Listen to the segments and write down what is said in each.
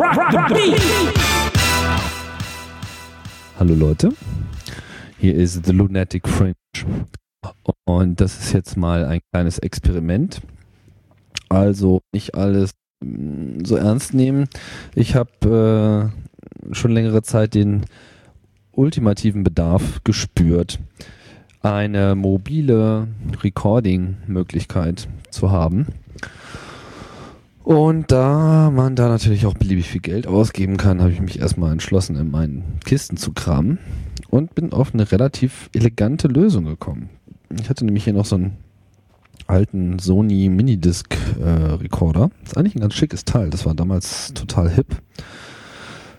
rock the beat. Hallo Leute, hier ist The Lunatic Fringe und das ist jetzt mal ein kleines Experiment. Also nicht alles mm, so ernst nehmen. Ich habe äh, schon längere Zeit den ultimativen Bedarf gespürt, eine mobile Recording-Möglichkeit zu haben. Und da man da natürlich auch beliebig viel Geld ausgeben kann, habe ich mich erstmal entschlossen, in meinen Kisten zu kramen und bin auf eine relativ elegante Lösung gekommen. Ich hatte nämlich hier noch so einen alten Sony Minidisc äh, ist eigentlich ein ganz schickes Teil. Das war damals total hip.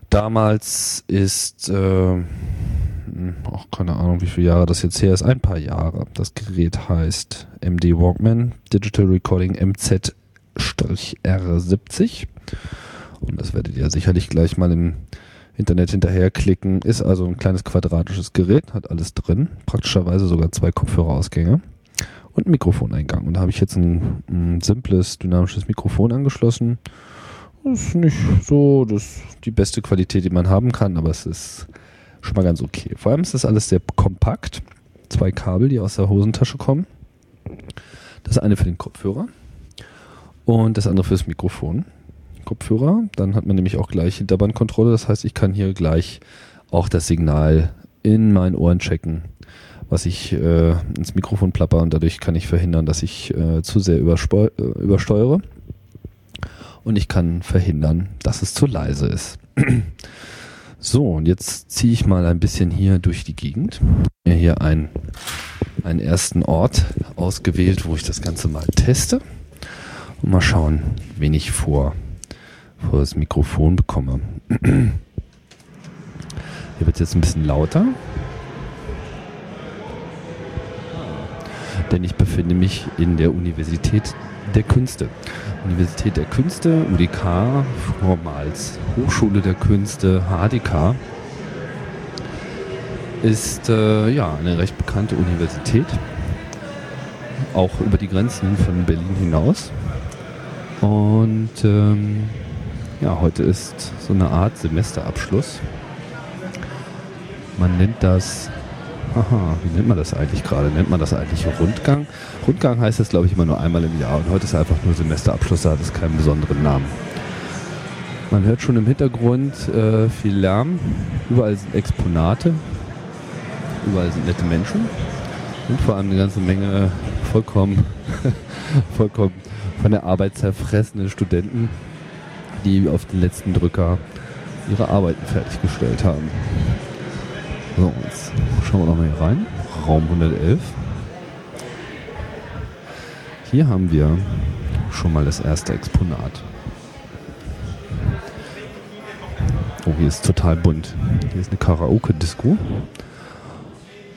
Damals ist, äh, auch keine Ahnung, wie viele Jahre das jetzt her ist, ein paar Jahre. Das Gerät heißt MD Walkman Digital Recording MZ-R70. Und das werdet ihr sicherlich gleich mal im Internet hinterherklicken. Ist also ein kleines quadratisches Gerät, hat alles drin. Praktischerweise sogar zwei Kopfhörerausgänge und Mikrofoneingang. Und da habe ich jetzt ein, ein simples, dynamisches Mikrofon angeschlossen. Ist nicht so das die beste Qualität, die man haben kann, aber es ist schon mal ganz okay. Vor allem ist das alles sehr kompakt. Zwei Kabel, die aus der Hosentasche kommen. Das eine für den Kopfhörer und das andere fürs Mikrofon. Kopfhörer, dann hat man nämlich auch gleich Hinterbandkontrolle. Das heißt, ich kann hier gleich auch das Signal in meinen Ohren checken, was ich äh, ins Mikrofon plapper und dadurch kann ich verhindern, dass ich äh, zu sehr äh, übersteuere und ich kann verhindern, dass es zu leise ist. so, und jetzt ziehe ich mal ein bisschen hier durch die Gegend. Hier einen, einen ersten Ort ausgewählt, wo ich das Ganze mal teste. Mal schauen, wen ich vor, vor das Mikrofon bekomme. Hier wird es jetzt ein bisschen lauter. Denn ich befinde mich in der Universität der Künste. Universität der Künste, UDK, vormals Hochschule der Künste, HDK, ist äh, ja eine recht bekannte Universität, auch über die Grenzen von Berlin hinaus. Und ähm, ja, heute ist so eine Art Semesterabschluss. Man nennt das Aha, wie nennt man das eigentlich gerade? Nennt man das eigentlich Rundgang? Rundgang heißt das, glaube ich, immer nur einmal im Jahr und heute ist einfach nur Semesterabschluss, da hat es keinen besonderen Namen. Man hört schon im Hintergrund äh, viel Lärm, überall sind Exponate, überall sind nette Menschen und vor allem eine ganze Menge vollkommen, vollkommen von der Arbeit zerfressene Studenten, die auf den letzten Drücker ihre Arbeiten fertiggestellt haben. So, jetzt schauen wir nochmal hier rein. Raum 111. Hier haben wir schon mal das erste Exponat. Oh, hier ist total bunt. Hier ist eine Karaoke-Disco.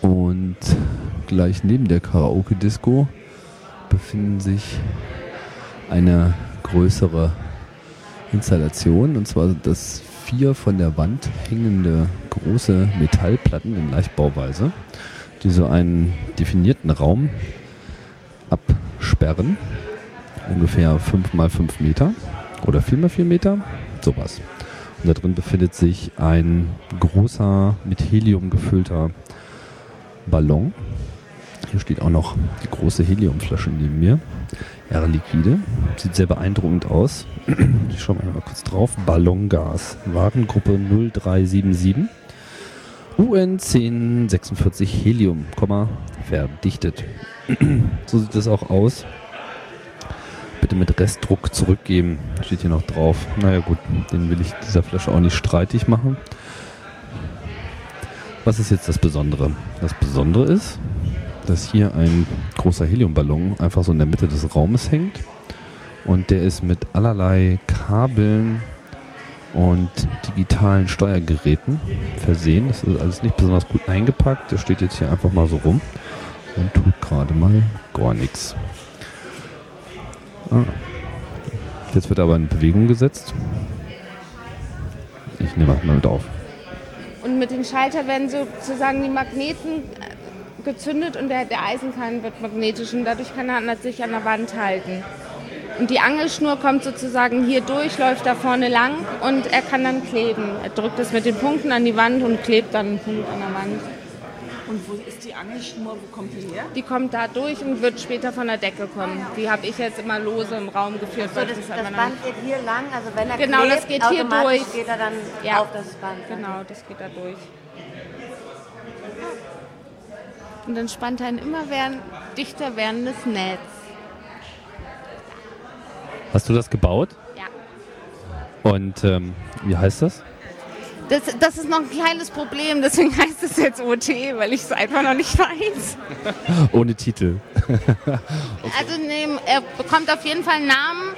Und gleich neben der Karaoke-Disco befinden sich eine größere Installation. Und zwar das vier von der Wand hängende große Metallplatten in Leichtbauweise, die so einen definierten Raum absperren. Ungefähr 5 mal 5 Meter oder 4 mal 4 Meter, sowas. Und da drin befindet sich ein großer mit Helium gefüllter Ballon. Hier steht auch noch die große Heliumflasche neben mir. R-Liquide. Sieht sehr beeindruckend aus. Ich schaue mal kurz drauf. Ballongas. Warengruppe 0377. UN 1046 Helium, verdichtet. so sieht es auch aus. Bitte mit Restdruck zurückgeben. Steht hier noch drauf. Naja gut, den will ich dieser Flasche auch nicht streitig machen. Was ist jetzt das Besondere? Das Besondere ist, dass hier ein großer Heliumballon einfach so in der Mitte des Raumes hängt. Und der ist mit allerlei Kabeln und digitalen Steuergeräten versehen. Das ist alles nicht besonders gut eingepackt. Der steht jetzt hier einfach mal so rum und tut gerade mal gar nichts. Ah. Jetzt wird aber in Bewegung gesetzt. Ich nehme mal mit auf. Und mit dem Schalter werden sozusagen die Magneten äh, gezündet und der, der Eisenkern wird magnetisch und dadurch kann er sich an der Wand halten. Und die Angelschnur kommt sozusagen hier durch, läuft da vorne lang und er kann dann kleben. Er drückt es mit den Punkten an die Wand und klebt dann einen Punkt an der Wand. Und wo ist die Angelschnur? Wo kommt die her? Die kommt da durch und wird später von der Decke kommen. Die habe ich jetzt immer lose im Raum geführt. So, weil das, das das Band geht hier lang, also wenn er Genau, klebt, das geht hier durch. geht er dann Ja. auf das Band. Genau, das geht da durch. Und dann spannt er ein immer werden, dichter werdendes Netz. Hast du das gebaut? Ja. Und ähm, wie heißt das? Das, das ist noch ein kleines Problem, deswegen heißt es jetzt OT, weil ich es einfach noch nicht weiß. Ohne Titel. Also nee, er bekommt auf jeden Fall einen Namen,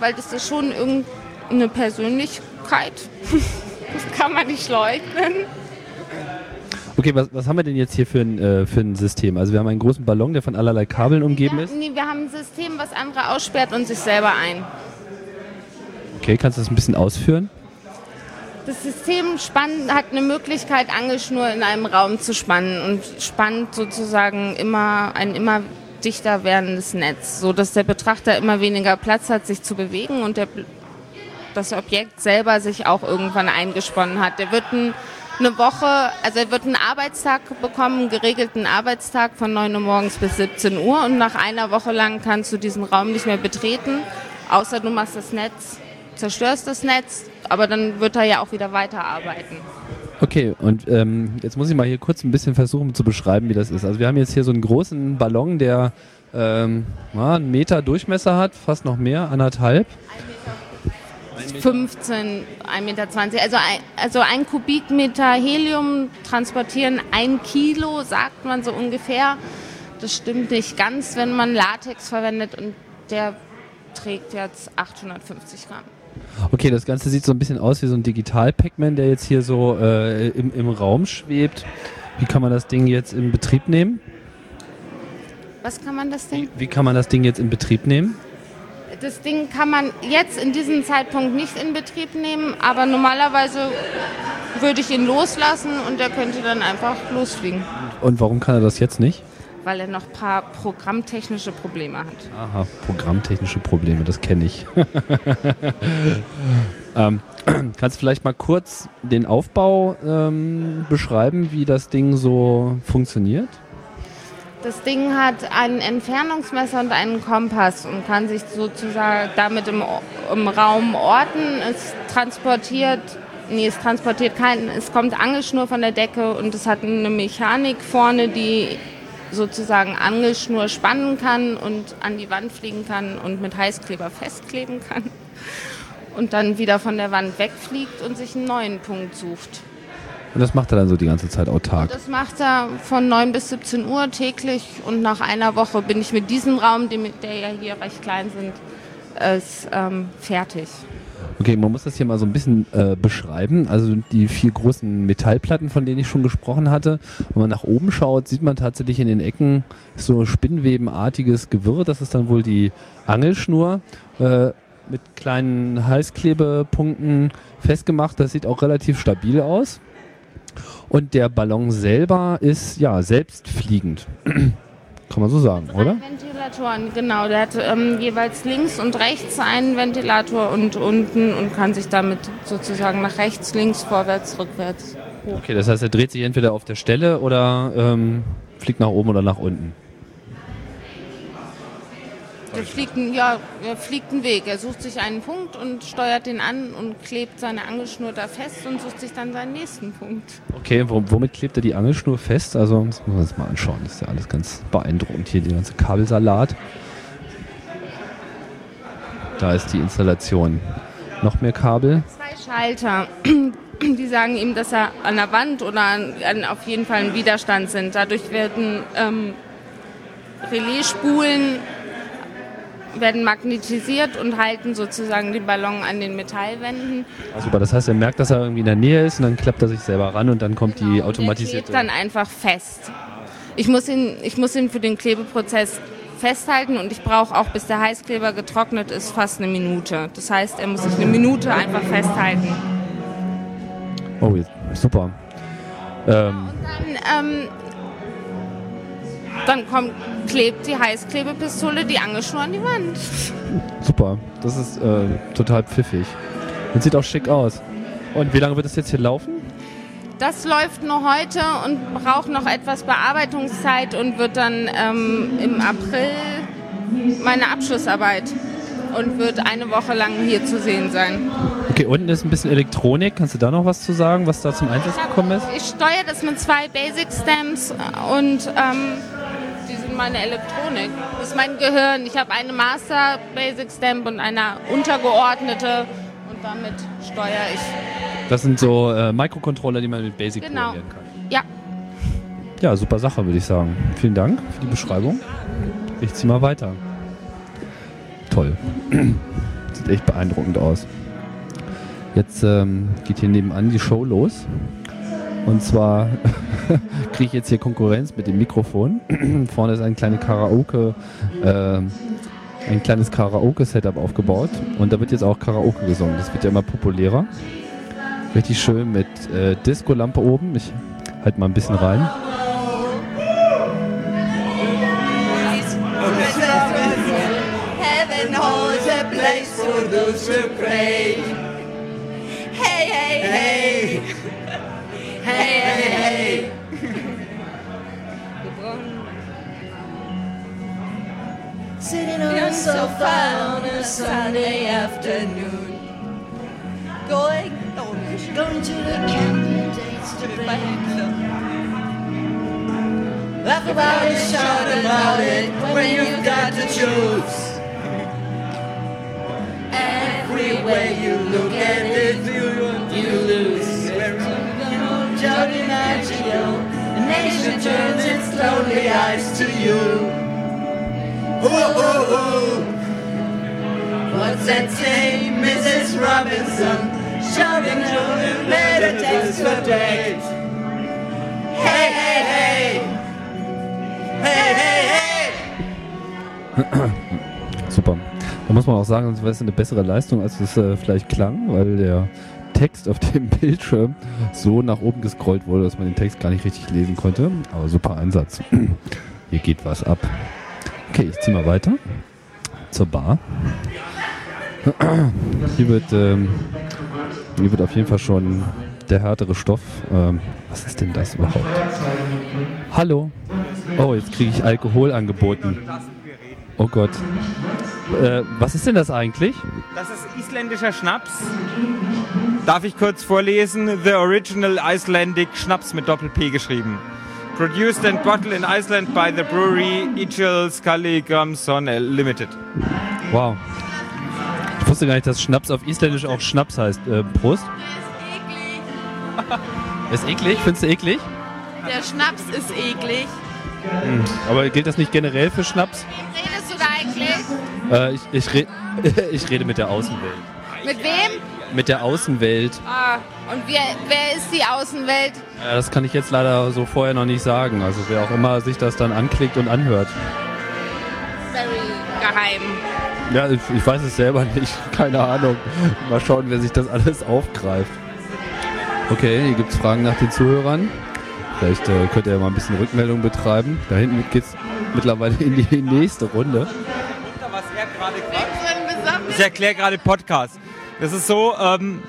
weil das ist schon irgendeine Persönlichkeit. Das kann man nicht leugnen. Okay, was, was haben wir denn jetzt hier für ein, äh, für ein System? Also wir haben einen großen Ballon, der von allerlei Kabeln umgeben Ja, ist. nee, wir haben ein System, was andere aussperrt und sich selber ein. Okay, kannst du das ein bisschen ausführen? Das System spannt, hat eine Möglichkeit, Angelschnur in einem Raum zu spannen und spannt sozusagen immer ein immer dichter werdendes Netz, so dass der Betrachter immer weniger Platz hat, sich zu bewegen und der, das Objekt selber sich auch irgendwann eingesponnen hat. Der wird ein, eine Woche, also er wird einen Arbeitstag bekommen, einen geregelten Arbeitstag von 9 Uhr morgens bis 17 Uhr und nach einer Woche lang kannst du diesen Raum nicht mehr betreten, außer du machst das Netz, zerstörst das Netz, aber dann wird er ja auch wieder weiterarbeiten. Okay, und ähm, jetzt muss ich mal hier kurz ein bisschen versuchen zu beschreiben, wie das ist. Also wir haben jetzt hier so einen großen Ballon, der ähm, einen Meter Durchmesser hat, fast noch mehr, anderthalb. 15, 1,20 Meter. Also ein, also ein Kubikmeter Helium transportieren ein Kilo, sagt man so ungefähr. Das stimmt nicht ganz, wenn man Latex verwendet und der trägt jetzt 850 Gramm. Okay, das Ganze sieht so ein bisschen aus wie so ein Digital-Pac-Man, der jetzt hier so äh, im, im Raum schwebt. Wie kann man das Ding jetzt in Betrieb nehmen? Was kann man das Ding? Wie kann man das Ding jetzt in Betrieb nehmen? Das Ding kann man jetzt in diesem Zeitpunkt nicht in Betrieb nehmen, aber normalerweise würde ich ihn loslassen und er könnte dann einfach losfliegen, Und warum kann er das jetzt nicht? weil er noch ein paar programmtechnische Probleme hat. Aha, programmtechnische Probleme, das kenne ich. ähm, kannst du vielleicht mal kurz den Aufbau ähm, beschreiben, wie das Ding so funktioniert? Das Ding hat einen Entfernungsmesser und einen Kompass und kann sich sozusagen damit im, im Raum orten. Es transportiert, nee, es transportiert keinen, es kommt Angelschnur von der Decke und es hat eine Mechanik vorne, die sozusagen Angelschnur spannen kann und an die Wand fliegen kann und mit Heißkleber festkleben kann und dann wieder von der Wand wegfliegt und sich einen neuen Punkt sucht. Und das macht er dann so die ganze Zeit autark. Das macht er von 9 bis 17 Uhr täglich und nach einer Woche bin ich mit diesem Raum, der ja hier recht klein sind, ist, ähm, fertig. Okay, man muss das hier mal so ein bisschen äh, beschreiben. Also die vier großen Metallplatten, von denen ich schon gesprochen hatte. Wenn man nach oben schaut, sieht man tatsächlich in den Ecken so spinnwebenartiges Gewirr. Das ist dann wohl die Angelschnur äh, mit kleinen Heißklebepunkten festgemacht. Das sieht auch relativ stabil aus. Und der Ballon selber ist ja selbstfliegend. Kann man so sagen, oder? Drei Ventilatoren, genau. Der hat ähm, jeweils links und rechts einen Ventilator und unten und kann sich damit sozusagen nach rechts, links, vorwärts, rückwärts. Okay, das heißt, er dreht sich entweder auf der Stelle oder ähm, fliegt nach oben oder nach unten. Der fliegt, einen- ja, er fliegt einen Weg. Er sucht sich einen Punkt und steuert den an und klebt seine Angelschnur da fest und sucht sich dann seinen nächsten Punkt. Okay, wo, womit klebt er die Angelschnur fest? Also, das müssen wir uns mal anschauen. Das ist ja alles ganz beeindruckend hier, die ganze Kabelsalat. Da ist die Installation. Noch mehr Kabel. Zwei Schalter, die sagen ihm, dass er an der Wand oder an, an auf jeden Fall ein Widerstand sind. Dadurch werden ähm, Relaisspulen werden magnetisiert und halten sozusagen den Ballon an den Metallwänden. Also, super, das heißt, er merkt, dass er irgendwie in der Nähe ist und dann klappt er sich selber ran und dann kommt die Und der automatisierte. klebt dann einfach fest. Ich muss ihn, ich muss ihn für den Klebeprozess festhalten und ich brauche auch, bis der Heißkleber getrocknet ist, fast eine Minute. Das heißt, er muss sich eine Minute einfach festhalten. Oh, super. Ähm, Dann ähm, dann kommt, klebt die Heißklebepistole die Angelschnur an die Wand. Super, das ist äh, total pfiffig. Und sieht auch schick aus. Und wie lange wird das jetzt hier laufen? Das läuft nur heute und braucht noch etwas Bearbeitungszeit und wird dann ähm, im April meine Abschlussarbeit und wird eine Woche lang hier zu sehen sein. Okay, unten ist ein bisschen Elektronik. Kannst du da noch was zu sagen, was da zum Einsatz gekommen ist? Ich steuere das mit zwei Basic Stamps und ähm, meine Elektronik. Das ist mein Gehirn. Ich habe eine Master Basic Stamp und eine untergeordnete und damit steuere ich. Das sind so äh, Mikrocontroller, die man mit Basic Genau. programmieren kann. Ja, Ja, super Sache, würde ich sagen. Vielen Dank für die Beschreibung. Ich zieh mal weiter. Toll. Sieht echt beeindruckend aus. Jetzt ähm, geht hier nebenan die Show los. Und zwar kriege ich jetzt hier Konkurrenz mit dem Mikrofon. Vorne ist ein kleine Karaoke, äh, ein kleines Karaoke-Setup aufgebaut. Und da wird jetzt auch Karaoke gesungen. Das wird ja immer populärer. Richtig schön mit äh, Disco-Lampe oben. Ich halt mal ein bisschen rein. Heaven holds a place for those who pray. On a on a Sunday afternoon. Going, going to the candidates debate. Laugh about it, shout about it when you've got to choose. Everywhere you look at it, you lose. Joe DiMaggio, the nation turns its lonely eyes to you. What's that say, Mrs. Robinson? Shouting to the letter text for date. Hey, hey, hey. Hey, hey, hey! Super. Da muss man auch sagen, das jetzt eine bessere Leistung, als es äh, vielleicht klang, weil der Text auf dem Bildschirm so nach oben gescrollt wurde, dass man den Text gar nicht richtig lesen konnte. Aber super Einsatz. Hier geht was ab. Okay, ich ziehe mal weiter zur Bar. Hier wird, ähm, hier wird auf jeden Fall schon der härtere Stoff. Ähm, was ist denn das überhaupt? Hallo. Oh, jetzt kriege ich Alkohol angeboten. Oh Gott. Äh, was ist denn das eigentlich? Das ist isländischer Schnaps. Darf ich kurz vorlesen? The Original Icelandic Schnaps mit Doppel-P geschrieben. Produced and bottled in Iceland by the brewery Ichil Scully Gramson Limited. Wow. Ich wusste gar nicht, dass Schnaps auf Isländisch auch Schnaps heißt. Äh, Prost. Ist eklig? Findest du eklig? Der Schnaps ist eklig. Aber gilt das nicht generell für Schnaps? redest du da eigentlich? Äh, ich, ich, re ich rede mit der Außenwelt. Mit wem? Mit der Außenwelt. Ah, und wer, wer ist die Außenwelt? Äh, das kann ich jetzt leider so vorher noch nicht sagen. Also wer auch immer sich das dann anklickt und anhört. Very geheim. Ja, ich, ich weiß es selber nicht. Keine Ahnung. Mal schauen, wer sich das alles aufgreift. Okay, hier gibt es Fragen nach den Zuhörern. Vielleicht äh, könnt ihr ja mal ein bisschen Rückmeldung betreiben. Da hinten geht's mittlerweile in die nächste Runde. Ich erkläre gerade Podcast. Das ist so, ähm,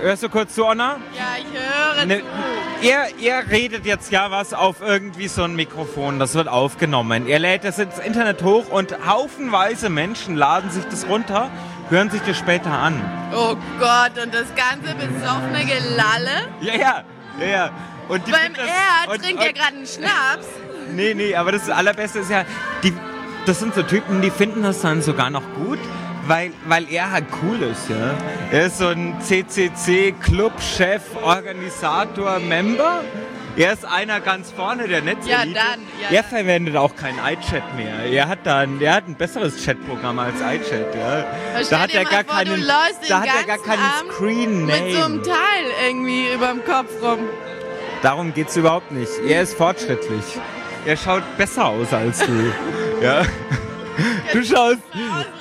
hörst du kurz zu, Anna? Ja, ich höre Ne, zu. er, er redet jetzt ja was auf irgendwie so ein Mikrofon, das wird aufgenommen. Er lädt das ins Internet hoch und haufenweise Menschen laden sich das runter, hören sich das später an. Oh Gott, und das ganze besoffene Gelalle? Ja, ja, ja, ja. Und die Beim er und- trinkt ja und- gerade einen Schnaps. Nee, nee, aber das Allerbeste ist ja, die, das sind so Typen, die finden das dann sogar noch gut, weil, weil er halt cool ist, ja. Er ist so ein CCC-Club-Chef, Organisator, Member. Er ist einer ganz vorne der Netzelite. Ja, dann, ja, er verwendet auch kein iChat mehr. Er hat dann, er hat ein besseres Chatprogramm als iChat, ja. Da hat er gar vor, keinen, da hat er gar keinen Abend Screen Mit so einem Name. Teil irgendwie überm Kopf rum. Darum geht's überhaupt nicht. Er ist fortschrittlich. Er schaut besser aus als du. ja. Du schaust,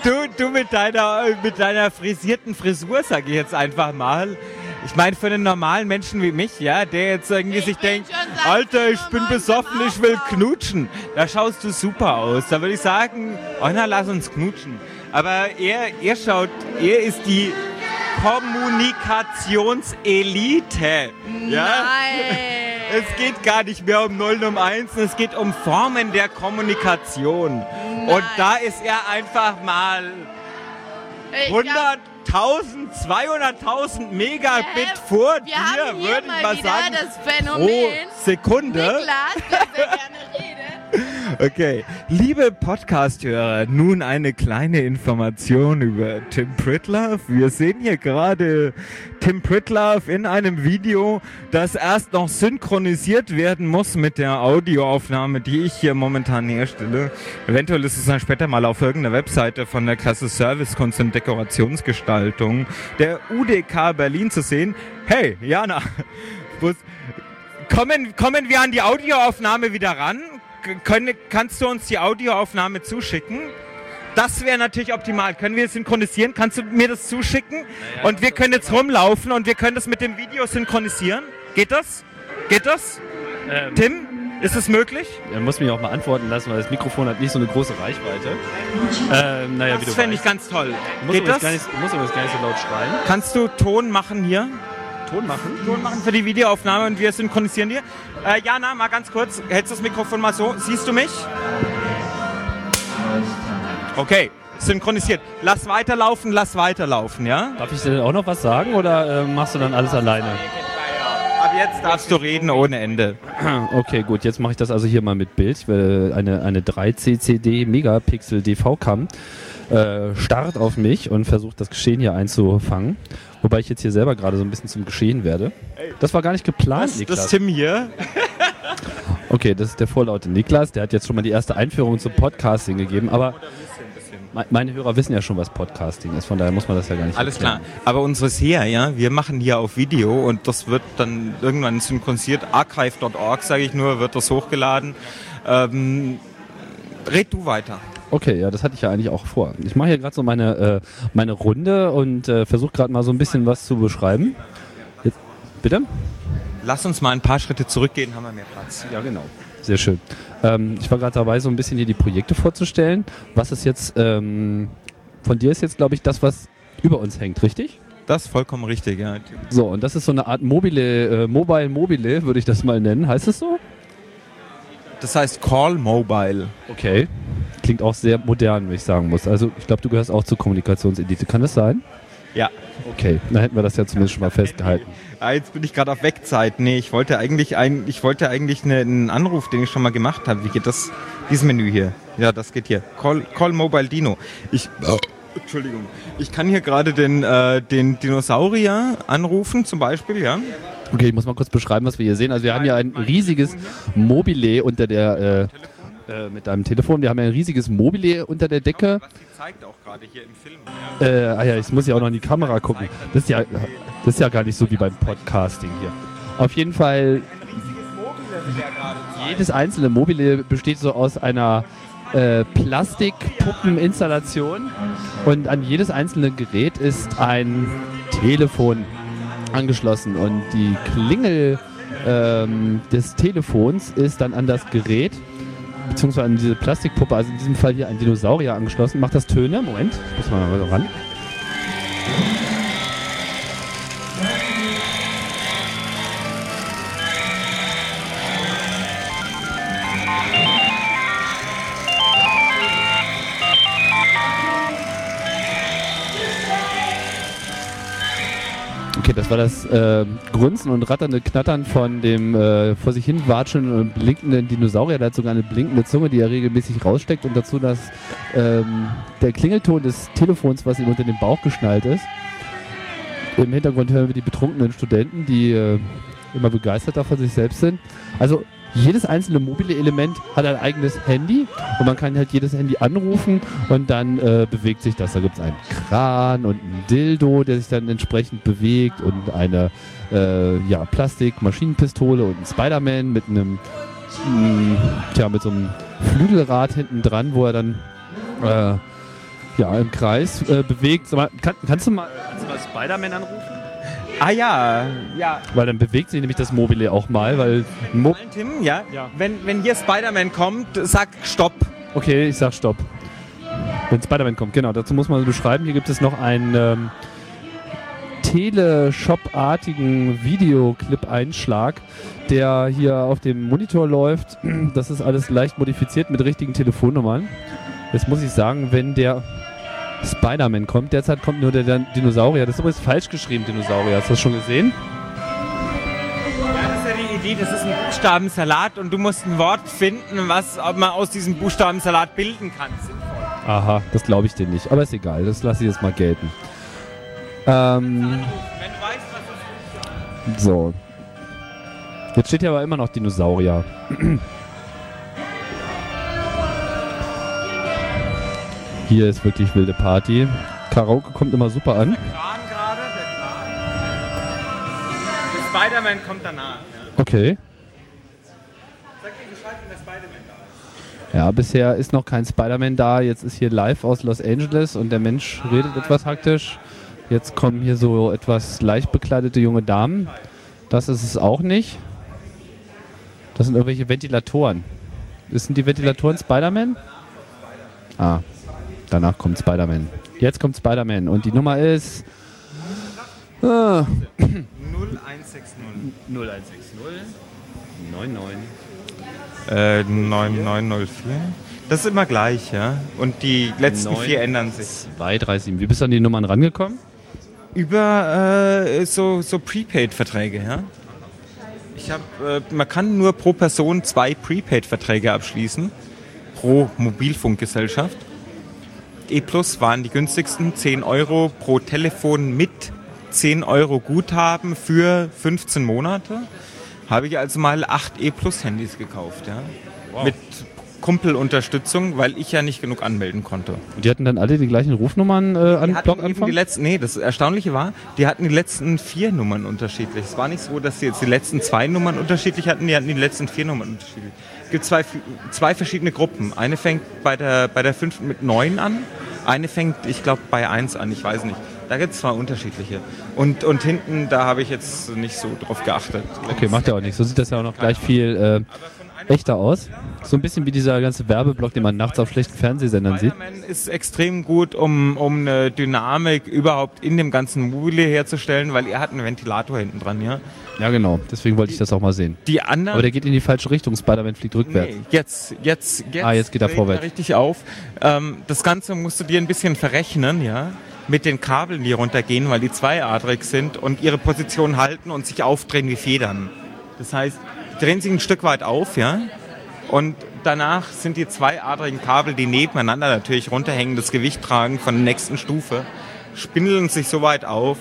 du, du mit deiner, mit deiner frisierten Frisur, sag ich jetzt einfach mal. Ich meine, für einen normalen Menschen wie mich, ja, der jetzt irgendwie sich ich bin denkt, Alter, ich bin besoffen, ich will knutschen. Da schaust du super aus. Da würde ich sagen, oh na, lass uns knutschen. Aber er, er schaut, er ist die Kommunikationselite. Ja? Nein. Es geht gar nicht mehr um 0 und um 1, es geht um Formen der Kommunikation. Und da ist er einfach mal Ich hab- 100.000, 200.000 Megabit Hä? vor Wir dir, hier würde ich mal mal wieder sagen. das Phänomen. Pro Sekunde. Niklas, der sehr gerne. Okay, liebe Podcast-Hörer, nun eine kleine Information über Tim Pritlove. Wir sehen hier gerade Tim Pritlove in einem Video, das erst noch synchronisiert werden muss mit der Audioaufnahme, die ich hier momentan herstelle. Eventuell ist es dann später mal auf irgendeiner Webseite von der Klasse Service Kunst und Dekorationsgestaltung der UDK Berlin zu sehen. Hey, Jana, kommen, kommen wir an die Audioaufnahme wieder ran? Können, kannst du uns die Audioaufnahme zuschicken? Das wäre natürlich optimal. Können wir synchronisieren? Kannst du mir das zuschicken? und wir können jetzt rumlaufen und wir können das mit dem Video synchronisieren. Geht das? Geht das? Ähm, Tim, ist es möglich? er muss mich auch mal antworten lassen, weil das Mikrofon hat nicht so eine große Reichweite. Ähm, naja, Das fände ich ganz toll. muss Geht das? Nicht, muss übrigens gar nicht so laut schreien. Kannst du Ton machen hier? Ton machen? Ton machen für die Videoaufnahme und wir synchronisieren dir. Äh, Jana, mal ganz kurz. Hältst du das Mikrofon mal so? Siehst du mich? Okay, synchronisiert. Lass weiterlaufen, lass weiterlaufen, ja? Darf ich dir auch noch was sagen oder äh, machst du dann alles alleine? Ab jetzt darfst du reden ohne Ende. Okay, gut, jetzt mache ich das also hier mal mit Bild. Ich werde eine, eine 3CCD Megapixel DV-Cam äh, start auf mich und versucht das Geschehen hier einzufangen. Wobei ich jetzt hier selber gerade so ein bisschen zum Geschehen werde. Das war gar nicht geplant, Das ist Niklas. Tim hier. Okay, das ist der vorlaute Niklas. Der hat jetzt schon mal die erste Einführung zum Podcasting gegeben. Aber me- meine Hörer wissen ja schon, was Podcasting ist. Von daher muss man das ja gar nicht Alles erklären. klar. Aber unsere Seher, ja, wir machen hier auf Video und das wird dann irgendwann synchronisiert. Archive.org, sage ich nur, wird das hochgeladen. Ähm, red du weiter. Okay, ja, das hatte ich ja eigentlich auch vor. Ich mache hier gerade so meine, äh, meine Runde und äh, versuche gerade mal so ein bisschen was zu beschreiben. Jetzt, bitte? Lass uns mal ein paar Schritte zurückgehen, haben wir mehr Platz. Ja, genau. Sehr schön. Ähm, ich war gerade dabei, so ein bisschen hier die Projekte vorzustellen. Was ist jetzt, ähm, von dir ist jetzt, glaube ich, das, was über uns hängt, richtig? Das ist vollkommen richtig, ja. So, und das ist so eine Art mobile, äh, Mobile Mobile, würde ich das mal nennen. Heißt es so? Das heißt Call Mobile. Okay. Klingt auch sehr modern, wenn ich sagen muss. Also, ich glaube, du gehörst auch zur Kommunikationselite. Kann das sein? Ja. Okay, dann hätten wir das ja zumindest schon mal festgehalten. Ah, jetzt bin ich gerade auf Wegzeit. Nee, ich wollte eigentlich ein, ich wollte eigentlich ne, einen Anruf, den ich schon mal gemacht habe. Wie geht das? Dieses Menü hier. Ja, das geht hier. Call, Call Mobile Dino. Ich, oh, Entschuldigung. Ich kann hier gerade den, äh, den Dinosaurier anrufen, zum Beispiel, ja. Okay, ich muss mal kurz beschreiben, was wir hier sehen. Also wir haben hier ein riesiges Mobile unter der, äh, äh, mit deinem Telefon, wir haben ja ein riesiges Mobile unter der Decke. Was sie zeigt auch gerade hier im Film. Äh, ah ja, ich muss ja auch noch in die Kamera gucken. Das ist ja, das ist ja gar nicht so wie beim Podcasting hier. Auf jeden Fall, jedes einzelne Mobile besteht so aus einer äh, Plastikpuppeninstallation und an jedes einzelne Gerät ist ein Telefon angeschlossen und die Klingel ähm, des Telefons ist dann an das Gerät beziehungsweise an diese Plastikpuppe, also in diesem Fall hier ein Dinosaurier angeschlossen. Macht das Töne? Moment, ich muss mal ran. Das war das äh, Grunzen und ratternde Knattern von dem äh, vor sich hin watschelnden und blinkenden Dinosaurier. Der hat sogar eine blinkende Zunge, die er regelmäßig raussteckt. Und dazu dass ähm, der Klingelton des Telefons, was ihm unter den Bauch geschnallt ist. Im Hintergrund hören wir die betrunkenen Studenten, die äh, immer begeisterter von sich selbst sind. Also jedes einzelne mobile Element hat ein eigenes Handy und man kann halt jedes Handy anrufen und dann äh, bewegt sich das. Da gibt es einen Kran und einen Dildo, der sich dann entsprechend bewegt und eine äh, ja, Plastik-Maschinenpistole und einen Spider-Man mit einem mh, tja, mit so einem Flügelrad hinten dran, wo er dann äh, ja, im Kreis äh, bewegt. Kann, kannst du mal, kannst du mal Spider-Man anrufen? Ah ja, ja. Weil dann bewegt sich nämlich das Mobile auch mal, weil Mo Tim, ja? Ja. Wenn, wenn hier Spider-Man kommt, sag Stopp. Okay, ich sag Stopp. Wenn Spider-Man kommt, genau. Dazu muss man beschreiben, hier gibt es noch einen ähm, Teleshop-artigen Videoclip-Einschlag, der hier auf dem Monitor läuft. Das ist alles leicht modifiziert mit richtigen Telefonnummern. Jetzt muss ich sagen, wenn der Spider-Man kommt, derzeit kommt nur der Dinosaurier. Das ist übrigens falsch geschrieben, Dinosaurier. Hast du das schon gesehen? Ja, das ist ja die Idee, das ist ein Buchstabensalat und du musst ein Wort finden, was man aus diesem Buchstabensalat bilden kann. Aha, das glaube ich dir nicht. Aber ist egal, das lasse ich jetzt mal gelten. Ähm, so. Jetzt steht hier aber immer noch Dinosaurier. Hier ist wirklich wilde Party. Karaoke kommt immer super an. Spider-Man kommt danach. Ja. Okay. Sag dir Bescheid, wenn der Spider-Man da ist. Ja, bisher ist noch kein Spider-Man da. Jetzt ist hier live aus Los Angeles und der Mensch redet etwas hektisch. Jetzt kommen hier so etwas leicht bekleidete junge Damen. Das ist es auch nicht. Das sind irgendwelche Ventilatoren. Sind die Ventilatoren Spider-Man? Ah, danach kommt Spider-Man. Jetzt kommt Spider-Man und die Nummer ist. Ah, 0160. 0160 99. Äh, 9904. Das ist immer gleich, ja. Und die letzten Neun. vier ändern sich. 237. Wie bist du an die Nummern rangekommen? Über äh, so, so Prepaid-Verträge, ja. Ich habe, äh, man kann nur pro Person zwei Prepaid-Verträge abschließen, pro Mobilfunkgesellschaft. E Plus waren die günstigsten, 10 Euro pro Telefon mit 10 Euro Guthaben für 15 Monate. Habe ich also mal 8 E Plus Handys gekauft, ja. Mit Kumpelunterstützung, weil ich ja nicht genug anmelden konnte. Und die hatten dann alle die gleichen Rufnummern äh, an Die hatten Blog eben die letzten, nee, das Erstaunliche war, die hatten die letzten vier Nummern unterschiedlich. Es war nicht so, dass sie jetzt die letzten zwei Nummern unterschiedlich hatten, die hatten die letzten vier Nummern unterschiedlich. Es gibt zwei, zwei verschiedene Gruppen. Eine fängt bei der, bei der 5 mit 9 an, eine fängt, ich glaube, bei 1 an, ich weiß nicht. Da gibt es zwei unterschiedliche. Und, und hinten, da habe ich jetzt nicht so drauf geachtet. Okay, macht ja auch nichts. So sieht das ja auch noch gleich viel äh, echter aus. So ein bisschen wie dieser ganze Werbeblock, den man nachts auf schlechten Fernsehsendern sieht. Spider-Man ist extrem gut, um, um eine Dynamik überhaupt in dem ganzen Mobile herzustellen, weil er hat einen Ventilator hinten dran, ja. Ja, genau. Deswegen wollte ich das auch mal sehen. Die anderen Aber der geht in die falsche Richtung. Spider-Man fliegt rückwärts. Nee, jetzt, jetzt, jetzt, Ah, jetzt geht er vorwärts. richtig auf. Ähm, das Ganze musst du dir ein bisschen verrechnen, ja, mit den Kabeln, die runtergehen, weil die zweiadrig sind und ihre Position halten und sich aufdrehen wie Federn. Das heißt, die drehen sich ein Stück weit auf, ja, und danach sind die zweiadrigen Kabel, die nebeneinander natürlich runterhängen, das Gewicht tragen von der nächsten Stufe, spindeln sich so weit auf,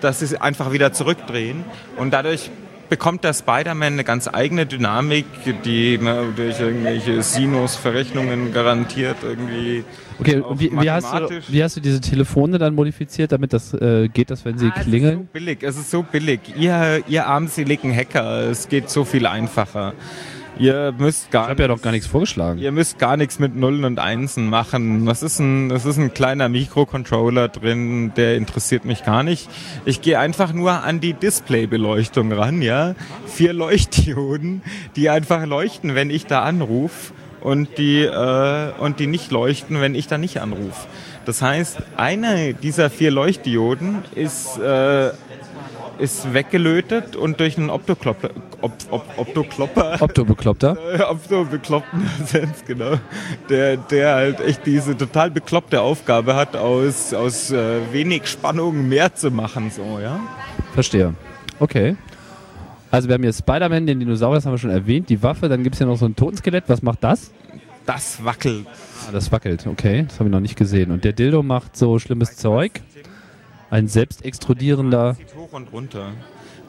dass sie sich einfach wieder zurückdrehen und dadurch bekommt der Spider-Man eine ganz eigene Dynamik, die man durch irgendwelche Sinus-Verrechnungen garantiert irgendwie Okay, wie, wie, hast du, wie hast du diese Telefone dann modifiziert, damit das äh, geht, dass wenn sie Ah, Es ist so klingeln? billig, es ist so billig. Ihr, ihr armseligen Hacker, es geht so viel einfacher. Ihr müsst gar Ich habe ja doch gar nichts vorgeschlagen. Ihr müsst gar nichts mit Nullen und Einsen machen. Das ist ein, das ist ein kleiner Mikrocontroller drin, der interessiert mich gar nicht. Ich gehe einfach nur an die Displaybeleuchtung ran, ja. Vier Leuchtdioden, die einfach leuchten, wenn ich da anrufe und die, äh, und die nicht leuchten, wenn ich da nicht anrufe. Das heißt, eine dieser vier Leuchtdioden ist, äh, ist weggelötet und durch einen Optoklopper, Op, Op, Optoklopper Opto-Bekloppter. äh, auf so einen bekloppten Sens, genau. Der, der halt echt diese total bekloppte Aufgabe hat, aus, aus äh, wenig Spannung mehr zu machen, so, ja. Verstehe. Okay. Also wir haben hier Spider-Man, den Dinosaurier, das haben wir schon erwähnt. Die Waffe, dann gibt es hier noch so ein Totenskelett. Was macht das? Das wackelt. Ah, das wackelt. Okay, das habe ich noch nicht gesehen. Und der Dildo macht so schlimmes Zeug. Ein selbst extrudierender... Zieht hoch und runter.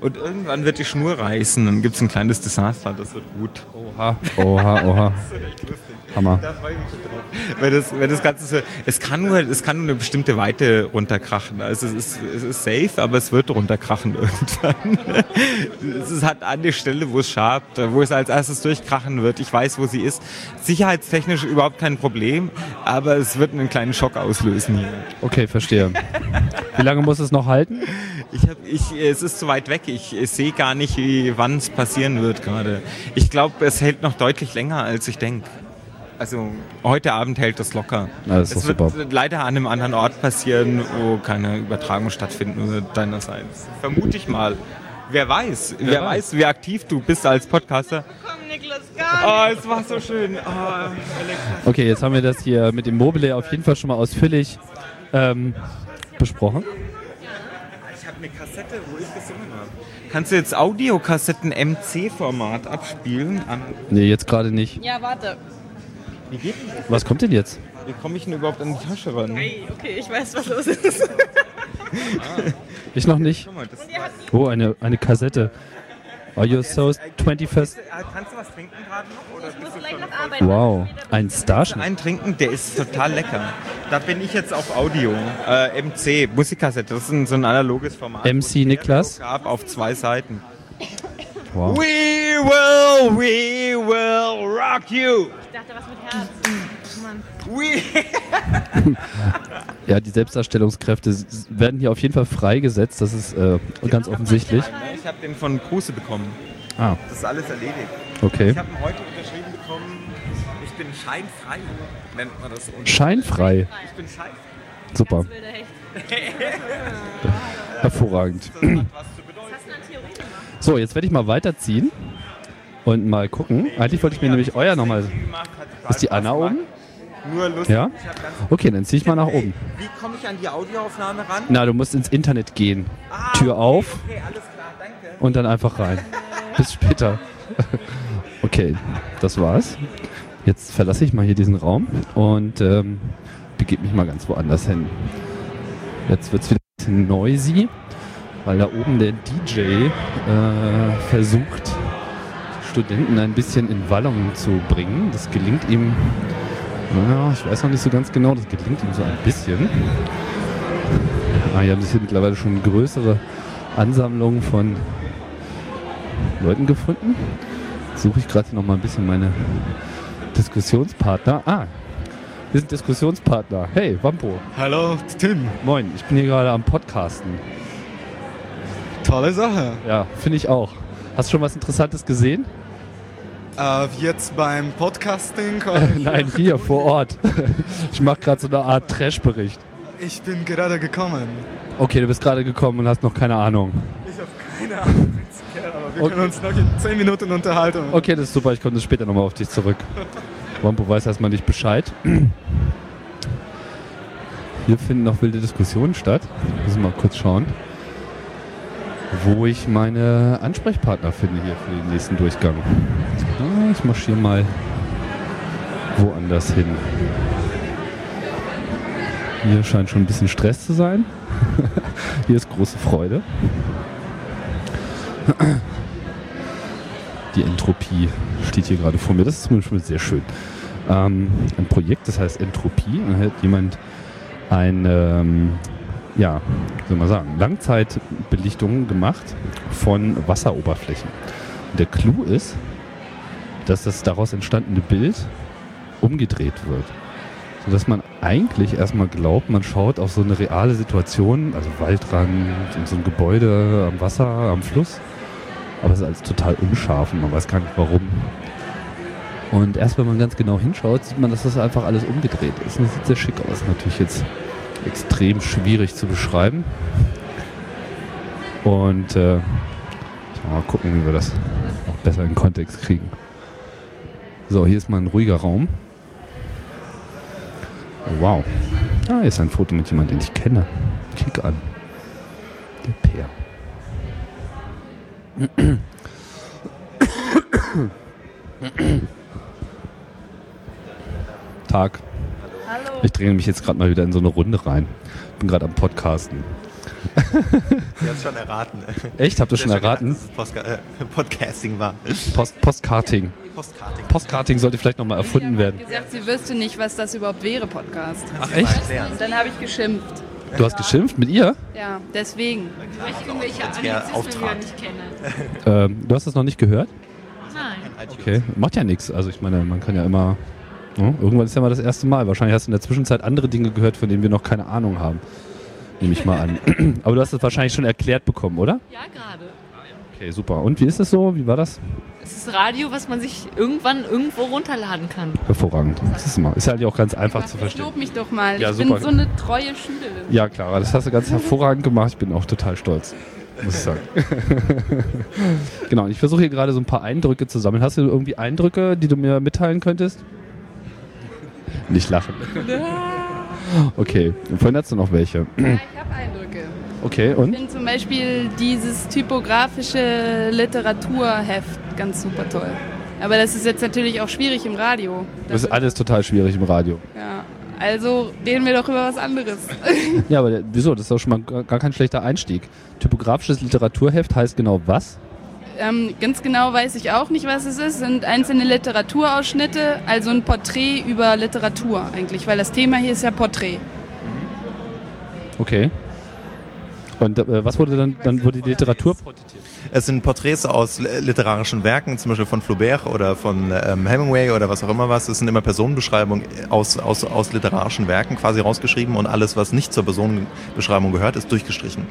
Und irgendwann wird die Schnur reißen, dann gibt es ein kleines Desaster, das wird gut. Oha, oha, oha. Hammer. Da freue ich mich schon drauf. Weil das, weil das Ganze so, es kann nur, es kann nur eine bestimmte Weite runterkrachen. Also es ist, es ist safe, aber es wird runterkrachen irgendwann. es ist halt an der Stelle, wo es schabt, wo es als erstes durchkrachen wird. Ich weiß, wo sie ist. Sicherheitstechnisch überhaupt kein Problem, aber es wird einen kleinen Schock auslösen hier. Okay, verstehe. Wie lange muss es noch halten? Ich hab, ich, es ist zu weit weg. Ich, ich sehe gar nicht, wie, wann es passieren wird gerade. Ich glaube, es hält noch deutlich länger, als ich denke. Also heute Abend hält das locker. Na, das ist es wird super. leider an einem anderen Ort passieren, wo keine Übertragung stattfinden wird deinerseits. Vermute ich mal. Wer weiß, wer, weiß, wie aktiv du bist als Podcaster. Komm, Niklas, gar Oh, es war so schön. Oh. Okay, jetzt haben wir das hier mit dem Mobile auf jeden Fall schon mal ausführlich ähm, besprochen. Ich habe eine Kassette, wo ich gesungen habe. Kannst du jetzt Audiokassetten MC-Format abspielen? An, Nee, jetzt gerade nicht. Ja, warte. wie geht denn das? Was kommt denn jetzt? Wie komme ich denn überhaupt an die Tasche ran? Hey, okay, ich weiß, was los ist. Ich noch nicht. Mal, Oh, eine, eine Kassette. Are you so 21st? Kannst du was trinken gerade noch? Wow, ein Starschnitt. einen trinken, der ist total lecker. Da bin ich jetzt auf Audio. Äh, MC, Musikkassette. Das ist ein, so ein analoges Format. MC Niklas? Gab auf zwei Seiten. Wow. We will, we will rock you. Ich dachte, was mit Herz. Mann. We Ja, die Selbstdarstellungskräfte werden hier auf jeden Fall freigesetzt. Das ist äh, ganz offensichtlich. ich habe den von Kruse bekommen. Ah, Das ist alles erledigt. okay. Ich habe ihn heute scheinfrei, nennt man das. Und Scheinfrei. ich bin scheinfrei. Super. Wilder Hecht. Hervorragend. Was zu bedeuten. So, jetzt werde ich mal weiterziehen und mal gucken. Eigentlich wollte ich mir nämlich euer nochmal. Hat Ist die Anna oben? Nur lustig. Ja? Okay, dann ziehe ich mal nach oben. Wie komme ich an die Audioaufnahme ran? Na, du musst ins Internet gehen. Tür auf Okay, alles klar, danke. und dann einfach rein. Bis später. Okay, das war's. Jetzt verlasse ich mal hier diesen Raum und ähm, begebe mich mal ganz woanders hin. Jetzt wird es wieder ein bisschen noisy, weil da oben der DJ äh, versucht, Studenten ein bisschen in Wallung zu bringen. Das gelingt ihm, naja, ich weiß noch nicht so ganz genau, das gelingt ihm so ein bisschen. Ah, hier haben sich hier mittlerweile schon größere Ansammlungen von Leuten gefunden. Suche ich gerade hier noch mal ein bisschen meine Diskussionspartner. Ah, wir sind Diskussionspartner. Hey, Wampo. Hallo Tim, Moin, ich bin hier gerade am Podcasten. tolle Sache. Ja, finde ich auch. Hast du schon was Interessantes gesehen? Äh, jetzt beim Podcasting? Nein, hier vor Ort. Ich mache gerade so eine Art Trash-Bericht. ich bin gerade gekommen. Okay, du bist gerade gekommen und hast noch keine Ahnung. Ich habe keine Ahnung, prinzipiell, aber wir Okay. können uns noch in 10 Minuten unterhalten. Okay, das ist super. Ich komme später nochmal auf dich zurück. Wampo weiß erstmal nicht Bescheid. Hier finden noch wilde Diskussionen statt. Muss ich mal kurz schauen, wo ich meine Ansprechpartner finde hier für den nächsten Durchgang. Ah, Ich marschiere mal woanders hin. Hier scheint schon ein bisschen Stress zu sein. hier ist große Freude. Die Entropie steht hier gerade vor mir. Das ist zumindest sehr schön. Ähm, ein Projekt, das heißt Entropie. Da hat jemand eine, ähm, ja, wie soll man sagen, Langzeitbelichtung gemacht von Wasseroberflächen. Und der Clou ist, dass das daraus entstandene Bild umgedreht wird. Sodass man eigentlich erstmal glaubt, man schaut auf so eine reale Situation, also Waldrand und so ein Gebäude am Wasser, am Fluss. Aber es ist alles total unscharf und man weiß gar nicht warum. Und erst wenn man ganz genau hinschaut, sieht man, dass das einfach alles umgedreht ist. Und das sieht sehr schick aus. Natürlich jetzt extrem schwierig zu beschreiben. Und äh, mal gucken, wie wir das noch besser in Kontext kriegen. So, hier ist mal ein ruhiger Raum. Oh, wow. Ah, hier ist ein Foto mit jemandem, den ich kenne. Kick an. Der Peer. Tag. Hallo. Ich drehe mich jetzt gerade mal wieder in so eine Runde rein. Bin gerade am Podcasten. Sie haben es schon erraten. Echt? Habt ihr schon gedacht, erraten? dass es Postka äh, Podcasting war. Post Postkarting. Postkarting. Postkarting sollte vielleicht nochmal erfunden werden. gesagt, sie wüsste nicht, was das überhaupt wäre, Podcast. Ach echt? Und dann habe ich geschimpft. Du hast geschimpft mit ihr? Ja, deswegen. Irgendwelche Ja, Anglizismen, die Auftrag. ich nicht kenne. Ähm, du hast das noch nicht gehört? Nein. Okay, macht ja nichts. Also ich meine, man kann ja immer. Ja, irgendwann ist ja mal das erste Mal. Wahrscheinlich hast du in der Zwischenzeit andere Dinge gehört, von denen wir noch keine Ahnung haben. nehme ich mal an. Aber du hast es wahrscheinlich schon erklärt bekommen, oder? Ja, gerade. Okay, super. Und wie ist es so? Wie war das? Es ist Radio, was man sich irgendwann irgendwo runterladen kann. Hervorragend. Das ist, immer, ist halt auch ganz einfach zu verstehen. Lob mich doch mal. Ja, ich super. bin so eine treue Schülerin. Ja, Clara, das hast du ganz hervorragend gemacht. Ich bin auch total stolz, muss ich sagen. genau, und ich versuche hier gerade so ein paar Eindrücke zu sammeln. Hast du irgendwie Eindrücke, die du mir mitteilen könntest? Nicht lachen. Okay, vorhin hast du noch welche. Ja, ich habe Eindrücke. Okay, Ich und? finde zum Beispiel dieses typografische Literaturheft ganz super toll. Aber das ist jetzt natürlich auch schwierig im Radio. Das ist alles total schwierig im Radio. Ja, also reden wir doch über was anderes. Ja, aber der, wieso? Das ist doch schon mal gar gar kein schlechter Einstieg. Typografisches Literaturheft heißt genau was? ähm, ganz genau weiß ich auch nicht, was es ist. Es sind einzelne Literaturausschnitte, also ein Porträt über Literatur eigentlich, weil das Thema hier ist ja Porträt. Okay. Und äh, was wurde dann, dann wurde die Literatur Es sind Porträts aus li- literarischen Werken, zum Beispiel von Flaubert oder von ähm, Hemingway oder was auch immer was. Es sind immer Personenbeschreibungen aus, aus, aus literarischen Werken quasi rausgeschrieben und alles, was nicht zur Personenbeschreibung gehört, ist durchgestrichen.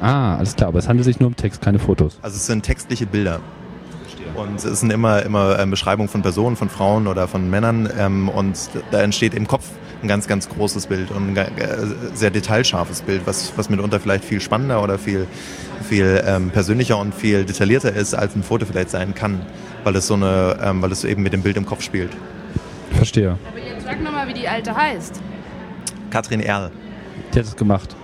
Ah, alles klar, aber es handelt sich nur um Text, keine Fotos. Also es sind textliche Bilder. Und es sind immer, immer ähm, Beschreibungen von Personen, von Frauen oder von Männern. Ähm, und da entsteht im Kopf ein ganz, ganz großes Bild und ein äh, sehr detailscharfes Bild, was, was mitunter vielleicht viel spannender oder viel, viel ähm, persönlicher und viel detaillierter ist, als ein Foto vielleicht sein kann, weil es so eine, ähm, weil es eben mit dem Bild im Kopf spielt. Verstehe. Aber jetzt sag nochmal, wie die alte heißt. Katrin Erl. Die hat es gemacht.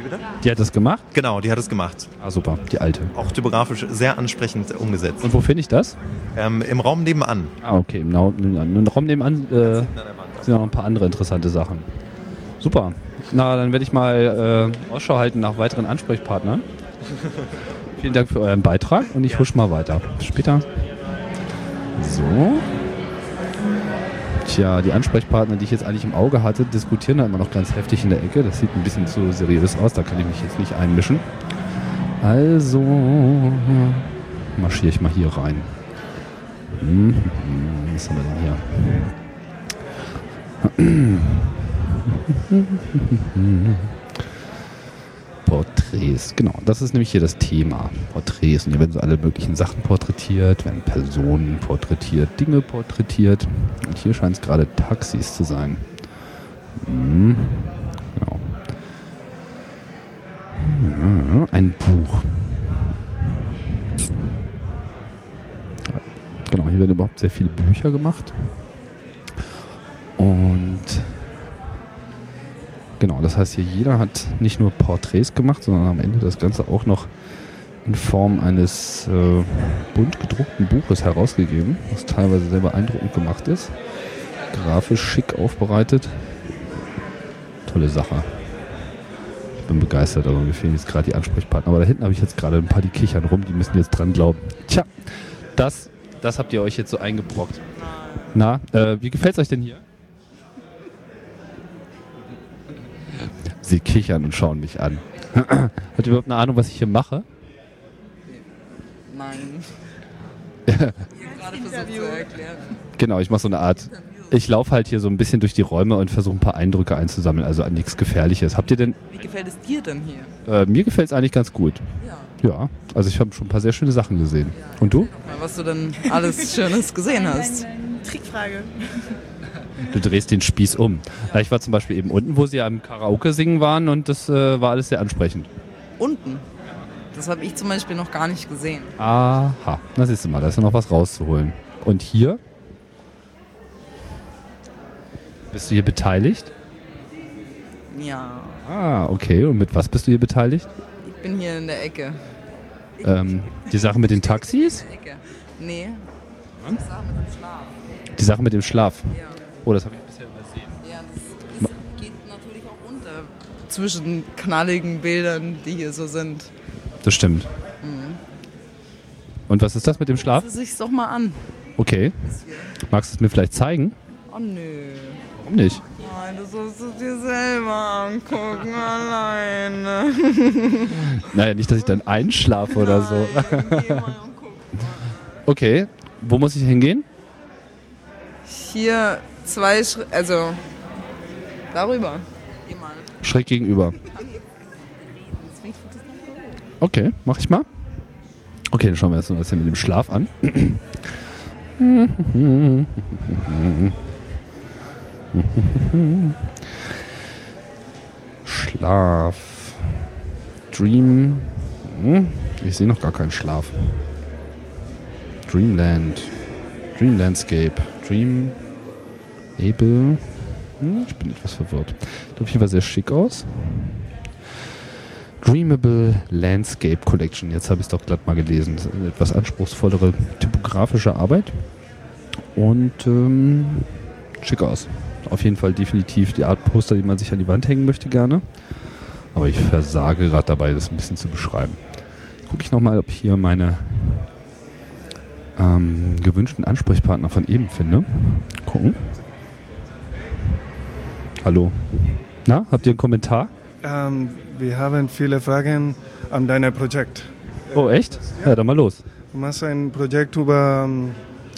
Wie bitte? Die hat es gemacht? Genau, die hat es gemacht. Ah, super, die alte. Auch typografisch sehr ansprechend umgesetzt. Und wo finde ich das? Ähm, Im Raum nebenan. Ah, okay, im, im Raum nebenan äh, sind noch ein paar andere interessante Sachen. Super. Na, dann werde ich mal äh, Ausschau halten nach weiteren Ansprechpartnern. Vielen Dank für euren Beitrag und ich husch mal weiter. Bis später. So. Tja, die Ansprechpartner, die ich jetzt eigentlich im Auge hatte, diskutieren da immer noch ganz heftig in der Ecke. Das sieht ein bisschen zu seriös aus, da kann ich mich jetzt nicht einmischen. Also marschiere ich mal hier rein. Hm, Was haben wir denn hier? Porträts, genau. Das ist nämlich hier das Thema. Porträts. Und hier werden so alle möglichen Sachen porträtiert, werden Personen porträtiert, Dinge porträtiert. Und hier scheint es gerade Taxis zu sein. Hm, Genau. Ja, Ein Buch. Genau, hier werden überhaupt sehr viele Bücher gemacht. Und genau, das heißt hier, jeder hat nicht nur Porträts gemacht, sondern am Ende das Ganze auch noch in Form eines äh, bunt gedruckten Buches herausgegeben, was teilweise sehr beeindruckend gemacht ist. Grafisch schick aufbereitet. Tolle Sache. Ich bin begeistert, aber mir fehlen jetzt gerade die Ansprechpartner. Aber da hinten habe ich jetzt gerade ein paar, die kichern rum, die müssen jetzt dran glauben. Tja, das, das habt ihr euch jetzt so eingebrockt. Na, äh, wie gefällt es euch denn hier? Sie kichern und schauen mich an. Habt ihr überhaupt eine Ahnung, was ich hier mache? Nein. gerade versucht zu erklären. Genau, ich mache so eine Art. Ich laufe halt hier so ein bisschen durch die Räume und versuche ein paar Eindrücke einzusammeln, also an nichts Gefährliches. Habt ihr denn. Wie gefällt es dir denn hier? Äh, mir gefällt es eigentlich ganz gut. Ja. also ich habe schon ein paar sehr schöne Sachen gesehen. Und du? Mal, Was du denn alles Schönes gesehen hast. Trickfrage. Du drehst den Spieß um. Ja, ich war zum Beispiel eben unten, wo sie am Karaoke singen waren und das äh, war alles sehr ansprechend. Unten. Das habe ich zum Beispiel noch gar nicht gesehen. Aha, na siehst du mal, da ist ja noch was rauszuholen. Und hier? Bist du hier beteiligt? Ja, Ah, okay. Und mit was bist du hier beteiligt? ich bin hier in der Ecke. Ähm, die Sache mit den Taxis? Ecke. Nee. Die Sache mit dem Schlaf. Die Sache mit dem Schlaf? Ja. Oh, das habe ich bisher übersehen. Ja, das ist, geht natürlich auch unter. Zwischen knalligen Bildern, die hier so sind. Das stimmt. Mhm. Und was ist das mit dem Schlaf? Sieh sich's doch mal an. Okay. Magst du es mir vielleicht zeigen? Oh nö. Warum nicht? Nein, du sollst es dir selber angucken, alleine. Naja, nicht, dass ich dann einschlafe oder so. okay. Wo muss ich hingehen? Hier zwei Schritte, also darüber. Mal. Schräg gegenüber. Okay, mach ich mal. Okay, dann schauen wir das hier mit dem Schlaf an. Schlaf. Dream. Hm, Ich sehe noch gar keinen Schlaf. Dreamland. Dream Landscape. Dream. Able. Hm, Ich bin etwas verwirrt. Sieht auf jeden Fall sehr schick aus. Dreamable Landscape Collection. Jetzt habe ich es doch glatt mal gelesen. Das ist eine etwas anspruchsvollere typografische Arbeit. Und ähm, schick aus. Auf jeden Fall definitiv die Art Poster, die man sich an die Wand hängen möchte, gerne. Aber ich versage gerade dabei, das ein bisschen zu beschreiben. Gucke ich nochmal, ob ich hier meine ähm, gewünschten Ansprechpartner von eben finde. Gucken. Hallo. Na, habt ihr einen Kommentar? Ähm, wir haben viele Fragen an dein Projekt. Oh, echt? Ja, dann mal los. Du machst ein Projekt über ähm,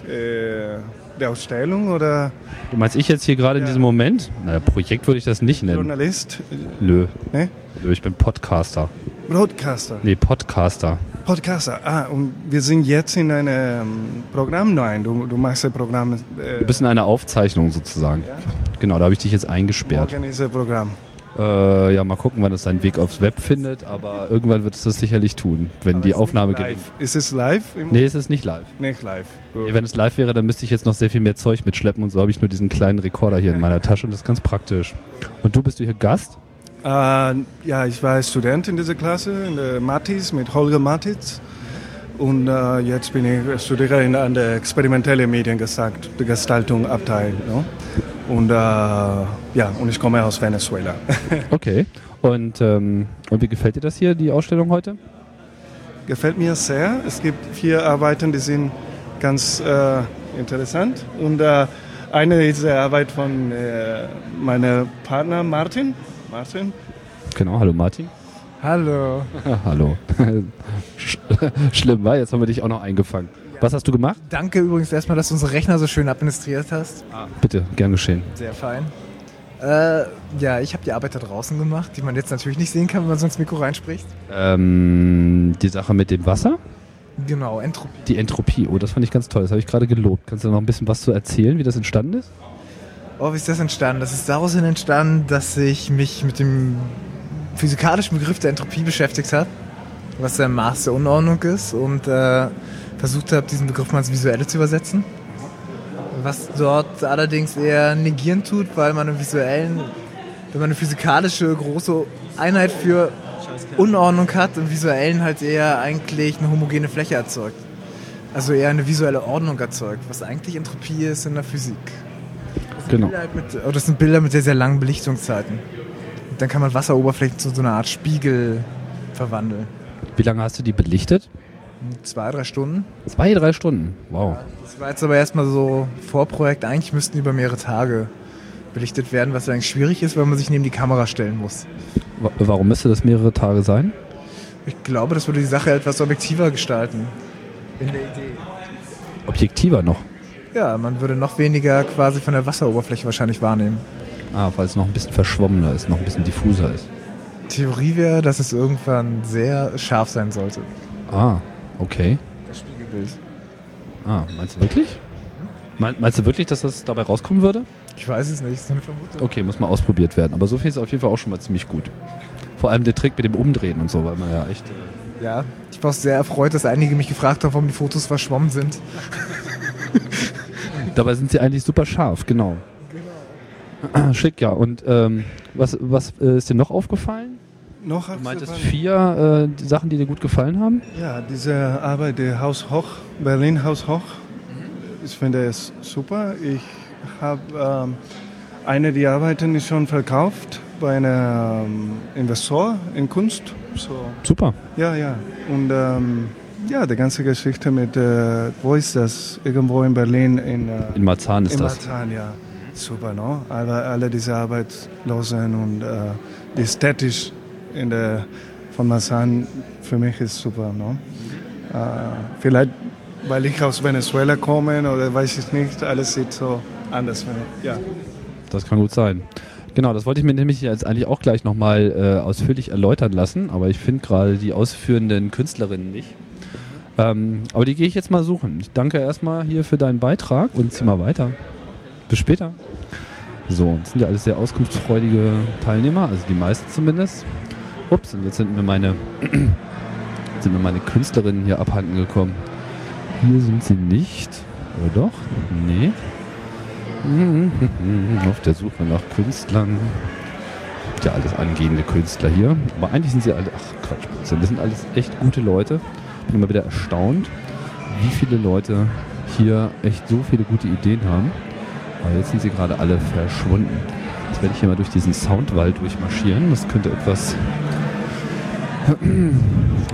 äh, die Ausstellung oder Du meinst ich jetzt hier gerade in diesem Moment? Naja, Projekt würde ich das nicht nennen. Journalist? Nö. Ne? Nö, ich bin Podcaster. Broadcaster? Nee, Podcaster. Podcaster. Ah, und wir sind jetzt in einem ähm, Programm nein. Du, du machst ein Programm. Äh, Du bist in einer Aufzeichnung sozusagen. Genau, da habe ich dich jetzt eingesperrt. morgen ist ein Programm. Äh, ja, mal gucken, wann es seinen Weg aufs Web findet, aber irgendwann wird es das sicherlich tun, wenn die Aufnahme. Live. Ist es live? Nee, es ist nicht live. Nicht live. Nee, wenn es live wäre, dann müsste ich jetzt noch sehr viel mehr Zeug mitschleppen und so habe ich nur diesen kleinen Rekorder hier in meiner Tasche und das ist ganz praktisch. Und du bist du hier Gast? Äh, ja, ich war Student in dieser Klasse, in der Matis, mit Holger Matitz. Und äh, jetzt bin ich studiere in, an der experimentellen Mediengestaltung, Abteil. No? Und äh, ja, und ich komme aus Venezuela. Okay. Und, ähm, und wie gefällt dir das hier, die Ausstellung heute? Gefällt mir sehr. Es gibt vier Arbeiten, die sind ganz äh, interessant. Und äh, eine ist die Arbeit von äh, meinem Partner Martin. Martin. Genau, hallo Martin. Hallo. hallo. Sch Schlimm, war? Jetzt haben wir dich auch noch eingefangen. Was hast du gemacht? Danke übrigens erstmal, dass du unsere Rechner so schön administriert hast. Bitte, gern geschehen. Sehr fein. Äh, ja, ich habe die Arbeit da draußen gemacht, die man jetzt natürlich nicht sehen kann, wenn man so ins Mikro reinspricht. Ähm, die Sache mit dem Wasser? Genau, Entropie. Die Entropie, oh, das fand ich ganz toll. Das habe ich gerade gelobt. Kannst du noch ein bisschen was zu erzählen, wie das entstanden ist? Oh, wie ist das entstanden? Das ist daraus hin entstanden, dass ich mich mit dem physikalischen Begriff der Entropie beschäftigt habe, was der Maß der Unordnung ist und äh, versucht habe, diesen Begriff mal ins Visuelle zu übersetzen. Was dort allerdings eher negieren tut, weil man im visuellen, wenn man eine physikalische große Einheit für Unordnung hat, im visuellen halt eher eigentlich eine homogene Fläche erzeugt. Also eher eine visuelle Ordnung erzeugt, was eigentlich Entropie ist in der Physik. Genau. Bilder halt mit, oder das sind Bilder mit sehr, sehr langen Belichtungszeiten. Und dann kann man Wasseroberflächen zu so einer Art Spiegel verwandeln. Wie lange hast du die belichtet? Zwei, drei Stunden. Zwei, drei Stunden. Wow. Das war jetzt aber erstmal so Vorprojekt. Eigentlich müssten die über mehrere Tage belichtet werden, was eigentlich schwierig ist, weil man sich neben die Kamera stellen muss. Wa- Warum müsste das mehrere Tage sein? Ich glaube, das würde die Sache etwas objektiver gestalten. In der Idee. Objektiver noch. Ja, man würde noch weniger quasi von der Wasseroberfläche wahrscheinlich wahrnehmen. Ah, weil es noch ein bisschen verschwommener ist, noch ein bisschen diffuser ist. Theorie wäre, dass es irgendwann sehr scharf sein sollte. Ah, okay. Das Spiegelbild. Ah, meinst du wirklich? Mein- Meinst du wirklich, dass das dabei rauskommen würde? Ich weiß es nicht, das ist eine Vermutung. Okay, muss mal ausprobiert werden. Aber so viel ist auf jeden Fall auch schon mal ziemlich gut. Vor allem der Trick mit dem Umdrehen und so, weil man ja echt. äh, Ja, ich war auch sehr erfreut, dass einige mich gefragt haben, warum die Fotos verschwommen sind. Dabei sind sie eigentlich super scharf, genau. Schick, ja. Und ähm, was, was äh, ist dir noch aufgefallen? Noch Du meintest vier äh, die Sachen, die dir gut gefallen haben? Ja, diese Arbeit, der Haus Hoch, Berlin Haus Hoch, ich finde es super. Ich habe ähm, eine der Arbeiten ist schon verkauft bei einem ähm, Investor in Kunst. So. Super. Ja, ja. Und ähm, ja, die ganze Geschichte mit, äh, wo ist das? Irgendwo in Berlin. In, äh, In Marzahn ist in das. Marzahn, ja. Super, no? Alle, alle diese Arbeitslosen und äh, die ästhetisch in der, von Marzahn für mich ist super, no? Äh, vielleicht, weil ich aus Venezuela komme oder weiß ich nicht, alles sieht so anders. Ja. Das kann gut sein. Genau, das wollte ich mir nämlich jetzt eigentlich auch gleich nochmal äh, ausführlich erläutern lassen, aber ich finde gerade die ausführenden Künstlerinnen nicht. Ähm, aber die gehe ich jetzt mal suchen. Ich danke erstmal hier für deinen Beitrag und zieh mal weiter. Bis später. So, das sind ja alles sehr auskunftsfreudige Teilnehmer, also die meisten zumindest. Ups, und jetzt sind mir meine, sind mir meine Künstlerinnen hier abhanden gekommen. Hier sind sie nicht. Oder doch? Nee. Auf der Suche nach Künstlern. Ja alles angehende Künstler hier. Aber eigentlich sind sie alle, ach Quatsch, das sind alles echt gute Leute. Bin immer wieder erstaunt, wie viele Leute hier echt so viele gute Ideen haben. Aber jetzt sind sie gerade alle verschwunden. Jetzt werde ich hier mal durch diesen Soundwald durchmarschieren. Das könnte etwas.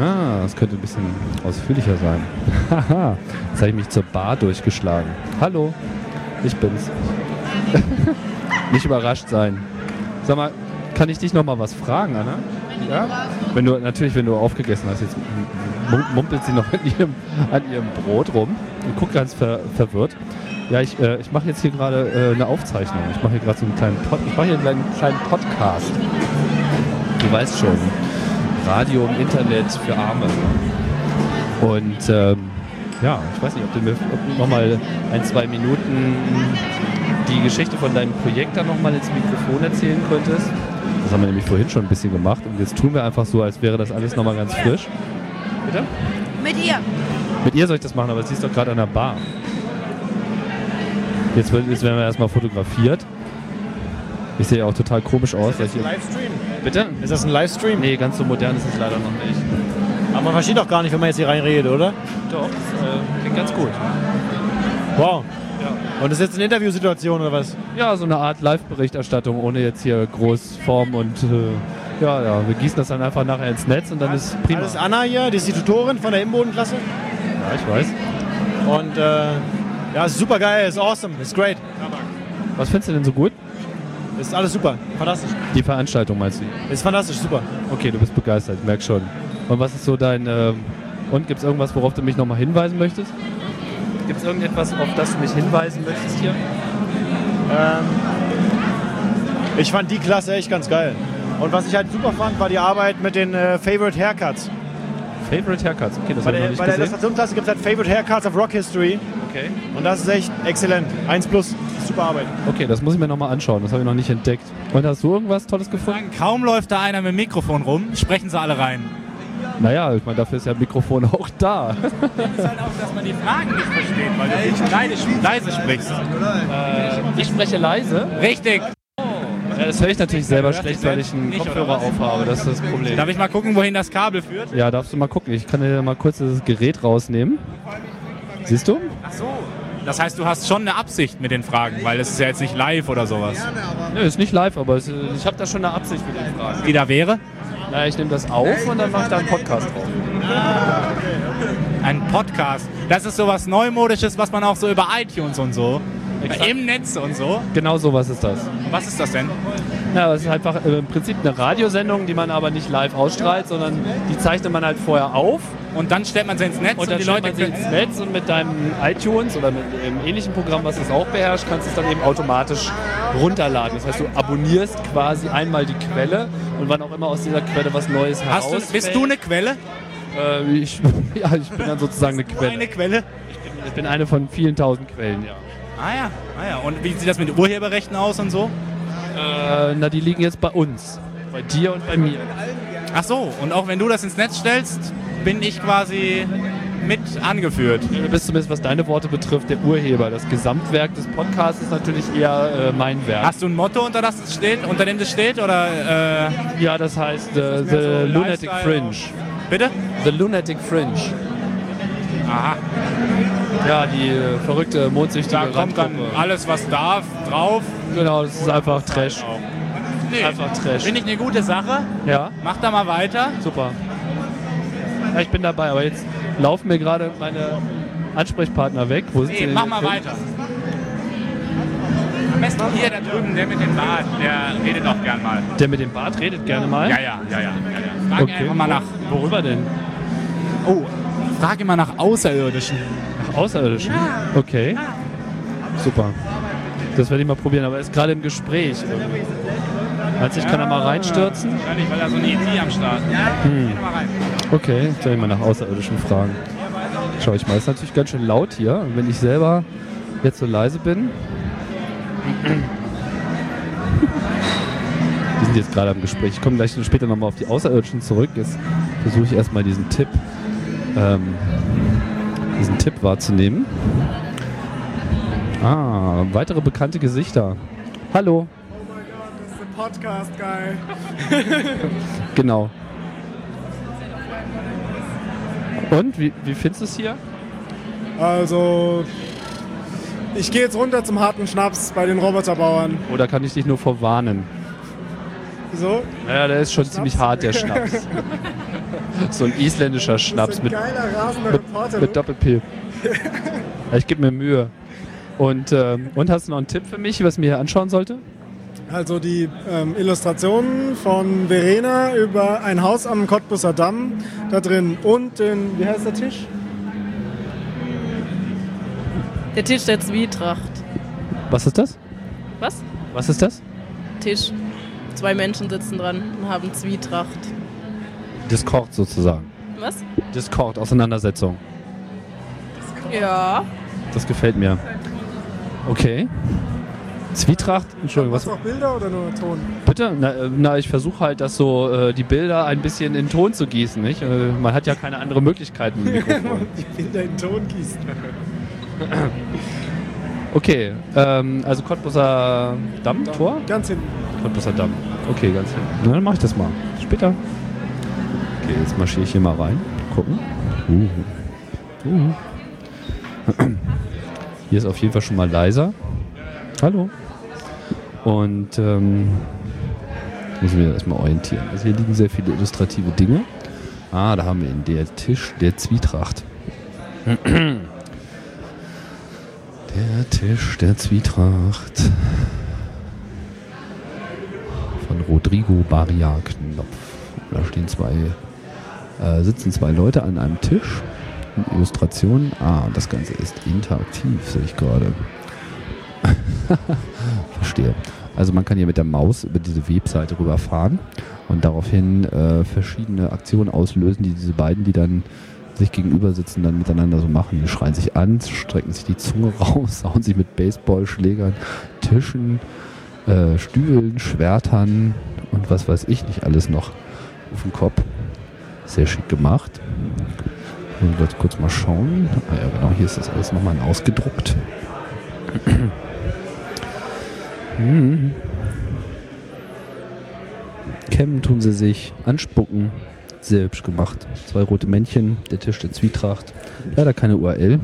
Ah, das könnte ein bisschen ausführlicher sein. Haha, jetzt habe ich mich zur Bar durchgeschlagen. Hallo, ich bin's. Nicht überrascht sein. Sag mal, kann ich dich noch mal was fragen, Anna? Ja? Wenn du, natürlich, wenn du aufgegessen hast, jetzt mum- mumpelt sie noch an ihrem, an ihrem Brot rum und guckt ganz ver, verwirrt. Ja, ich, äh, ich mache jetzt hier gerade äh, eine Aufzeichnung. Ich mache hier gerade so einen kleinen Pod, ich hier einen kleinen, Podcast. Du weißt schon, Radio im Internet für Arme. Und ähm, ja, ich weiß nicht, ob du mir ob du noch mal ein, zwei Minuten die Geschichte von deinem Projekt dann noch mal ins Mikrofon erzählen könntest. Das haben wir nämlich vorhin schon ein bisschen gemacht und jetzt tun wir einfach so, als wäre das alles noch mal ganz frisch. Bitte? Mit ihr. Mit ihr soll ich das machen, aber sie ist doch gerade an der Bar. Jetzt, wird, jetzt werden wir erstmal fotografiert. Ich sehe auch total komisch aus. weil ich hier- Livestream? Bitte? Ist das ein Livestream? Nee, ganz so modern ist es leider noch nicht. Aber man versteht doch gar nicht, wenn man jetzt hier reinredet, oder? Doch, das äh, klingt ganz gut. Wow. Und das ist jetzt eine Interviewsituation oder was? Ja, so eine Art Live-Berichterstattung, ohne jetzt hier groß Form und äh, ja, ja, wir gießen das dann einfach nachher ins Netz und dann ist prima. Das ist Anna hier, die ist die Tutorin von der Imbodenklasse. Ja, ich weiß. Und äh, ja, ist super geil, ist awesome, ist great. Was findest du denn so gut? Ist alles super, fantastisch. Die Veranstaltung meinst du? Ist fantastisch, super. Okay, du bist begeistert, merk schon. Und was ist so dein, ähm, und gibt es irgendwas, worauf du mich nochmal hinweisen möchtest? Gibt es irgendetwas, auf das du mich hinweisen möchtest hier? Ähm, ich fand die Klasse echt ganz geil. Und was ich halt super fand, war die Arbeit mit den äh, Favorite Haircuts. Favorite Haircuts, okay, das bei habe ich der, nicht bei der. Illustrationsklasse gibt es halt Favorite Haircuts of Rock History. Okay. Und das ist echt exzellent. 1 plus, super Arbeit. Okay, das muss ich mir nochmal anschauen, das habe ich noch nicht entdeckt. Und hast du irgendwas Tolles gefunden? Kaum läuft da einer mit dem Mikrofon rum, sprechen sie alle rein. Naja, ich meine, dafür ist ja ein Mikrofon auch da. Das ist halt auch, dass man die Fragen nicht versteht, weil du nicht leise, leise sprichst. Äh, ich spreche leise? Richtig. Ja, das höre ich natürlich selber schlecht, weil ich einen Kopfhörer aufhabe. Das ist das Problem. Darf ich mal gucken, wohin das Kabel führt? Ja, darfst du mal gucken. Ich kann dir mal kurz das Gerät rausnehmen. Siehst du? Ach so. Das heißt, du hast schon eine Absicht mit den Fragen, weil es ist ja jetzt nicht live oder sowas. Nö, ist nicht live, aber es, ich habe da schon eine Absicht mit den Fragen. Die da wäre? Na, ich nehme das auf und dann mache ich da einen Podcast drauf. Ein Podcast. Das ist sowas Neumodisches, was man auch so über iTunes und so, im Netz und so. Genau sowas ist das. Was ist das denn? Ja, es ist einfach äh, im Prinzip eine Radiosendung, die man aber nicht live ausstrahlt, sondern die zeichnet man halt vorher auf. Und dann stellt man sie ins Netz und, und dann die Leute man sie ins Netz und mit deinem iTunes oder mit einem ähnlichen Programm, was das auch beherrscht, kannst du es dann eben automatisch runterladen. Das heißt, du abonnierst quasi einmal die Quelle und wann auch immer aus dieser Quelle was Neues Hast du, herausfällt. bist du eine Quelle? Äh, ich, ja, ich bin dann sozusagen eine Quelle. Eine Quelle? Ich bin, ich bin eine von vielen tausend Quellen, ja. Ah ja, ah ja. Und wie sieht das mit Urheberrechten aus und so? Äh, na, die liegen jetzt bei uns. Bei dir und bei mir. Ach so, und auch wenn du das ins Netz stellst, bin ich quasi mit angeführt. Du bist zumindest, was deine Worte betrifft, der Urheber. Das Gesamtwerk des Podcasts ist natürlich eher äh, mein Werk. Hast du ein Motto, unter, das es steht, unter dem das steht? Oder, äh, ja, das heißt äh, The so Lunatic Lifestyle Fringe. Bitte? The Lunatic Fringe. Aha. Ja, die äh, verrückte mondsüchtige Da kommt dann Randgruppe. alles, was darf, drauf. Genau, das ist einfach Trash. Nee, Einfach Trash. Finde ich eine gute Sache. Ja, Mach da mal weiter. super. Ja, ich bin dabei, aber jetzt laufen mir gerade meine Ansprechpartner weg. Wo sind sie Nee, denn mach jetzt mal hin? weiter. Am besten hier da drüben, der mit dem Bart, der redet auch gern mal. Der mit dem Bart redet gerne mal. Ja, ja, ja, ja. ja, ja. Frag Okay. einfach mal nach. Worüber denn? Oh, frag immer nach Außerirdischen. Außerirdischen? Okay. Super. Das werde ich mal probieren, aber er ist gerade im Gespräch. Meinst du, ich kann da mal reinstürzen? Wahrscheinlich, weil da so eine ET am Start Hm. Okay, jetzt soll ich mal nach Außerirdischen fragen. Schau ich mal, ist natürlich ganz schön laut hier. Und wenn ich selber jetzt so leise bin. Die sind jetzt gerade am Gespräch. Ich komme gleich später nochmal auf die Außerirdischen zurück. Jetzt versuche ich erstmal diesen Tipp, ähm, diesen Tipp wahrzunehmen. Ah, weitere bekannte Gesichter. Hallo. Podcast Guy. Genau. Und, wie, wie findest du es hier? Also, ich gehe jetzt runter zum harten Schnaps bei den Roboterbauern. Oder kann ich dich nur vorwarnen? Wieso? Ja, der ist schon ziemlich hart, der Schnaps. so ein isländischer Schnaps ein mit, mit, mit du. Doppel-P. Ich gebe mir Mühe. Und, ähm, und hast du noch einen Tipp für mich, was ich mir hier anschauen sollte? Also die ähm, Illustrationen von Verena über ein Haus am Cottbusser Damm da drin und den, wie heißt der Tisch? Der Tisch der Zwietracht. Was ist das? Was? Was ist das? Tisch. Zwei Menschen sitzen dran und haben Zwietracht. Discord sozusagen. Was? Discord, Auseinandersetzung. Ja. Das gefällt mir. Okay. Zwietracht, Entschuldigung, was? Noch Bilder oder nur Ton? Bitte? Na, äh, na ich versuche halt, das so, äh, die Bilder ein bisschen in Ton zu gießen, nicht? Äh, man hat ja keine andere Möglichkeit mit dem Mikrofon. die Bilder in Ton gießen. Okay, ähm, also Cottbusser Damm, Tor? Ganz hinten. Cottbusser Damm. Okay, ganz hinten. Na, dann mach ich das mal. Später. Okay, jetzt marschiere ich hier mal rein. Gucken. Uh. Uh. Hier ist auf jeden Fall schon mal leiser. Hallo. Und ähm, muss ich mir erstmal orientieren. Also hier liegen sehr viele illustrative Dinge. Ah, da haben wir ihn, der Tisch der Zwietracht. Der Tisch der Zwietracht. Von Rodrigo Baria Knopf. Da stehen zwei, äh, sitzen zwei Leute an einem Tisch. Illustrationen. Ah, und das Ganze ist interaktiv, sehe ich gerade. Verstehe. Also man kann hier mit der Maus über diese Webseite rüberfahren und daraufhin äh, verschiedene Aktionen auslösen, die diese beiden, die dann sich gegenüber sitzen, dann miteinander so machen. Die schreien sich an, strecken sich die Zunge raus, hauen sich mit Baseballschlägern, Tischen, äh, Stühlen, Schwertern und was weiß ich nicht alles noch auf den Kopf. Sehr schick gemacht. Und jetzt kurz mal schauen. Ah ja, genau, hier ist das alles nochmal ausgedruckt. Hm. Kämmen tun sie sich, anspucken. Sehr hübsch gemacht. Zwei rote Männchen, der Tisch der Zwietracht. Leider keine URL.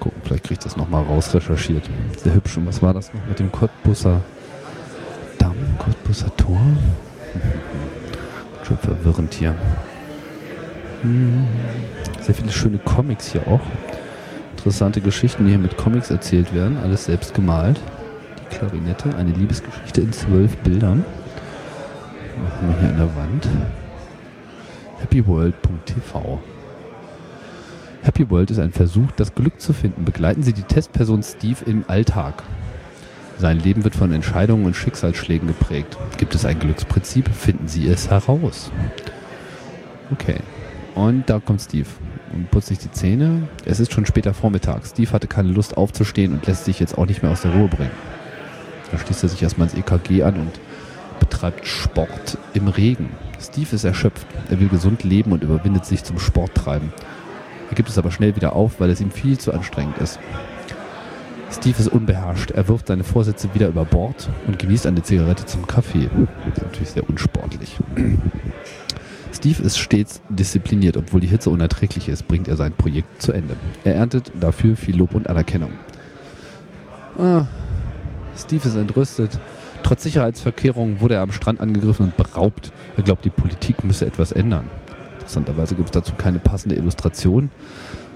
Gucken, vielleicht kriege ich das nochmal raus recherchiert. Sehr hübsch. Und was war das noch mit dem Cottbusser Damm, Cottbusser Tor? Schon verwirrend hier. Hm. Sehr viele schöne Comics hier auch. Interessante Geschichten, die hier mit Comics erzählt werden. Alles selbst gemalt. Die Klarinette, eine Liebesgeschichte in zwölf Bildern. Machen wir hier an der Wand. happyworld.tv Happy World ist ein Versuch, das Glück zu finden. Begleiten Sie die Testperson Steve im Alltag. Sein Leben wird von Entscheidungen und Schicksalsschlägen geprägt. Gibt es ein Glücksprinzip? Finden Sie es heraus. Okay. Und da kommt Steve und putzt sich die Zähne. Es ist schon später Vormittag. Steve hatte keine Lust aufzustehen und lässt sich jetzt auch nicht mehr aus der Ruhe bringen. Da schließt er sich erstmal ins EKG an und betreibt Sport im Regen. Steve ist erschöpft. Er will gesund leben und überwindet sich zum Sporttreiben. Er gibt es aber schnell wieder auf, weil es ihm viel zu anstrengend ist. Steve ist unbeherrscht. Er wirft seine Vorsätze wieder über Bord und genießt eine Zigarette zum Kaffee. Das ist natürlich sehr unsportlich. Steve ist stets diszipliniert, obwohl die Hitze unerträglich ist, bringt er sein Projekt zu Ende. Er erntet dafür viel Lob und Anerkennung. Ah, Steve ist entrüstet. Trotz Sicherheitsverkehrungen wurde er am Strand angegriffen und beraubt. Er glaubt, die Politik müsse etwas ändern. Interessanterweise gibt es dazu keine passende Illustration.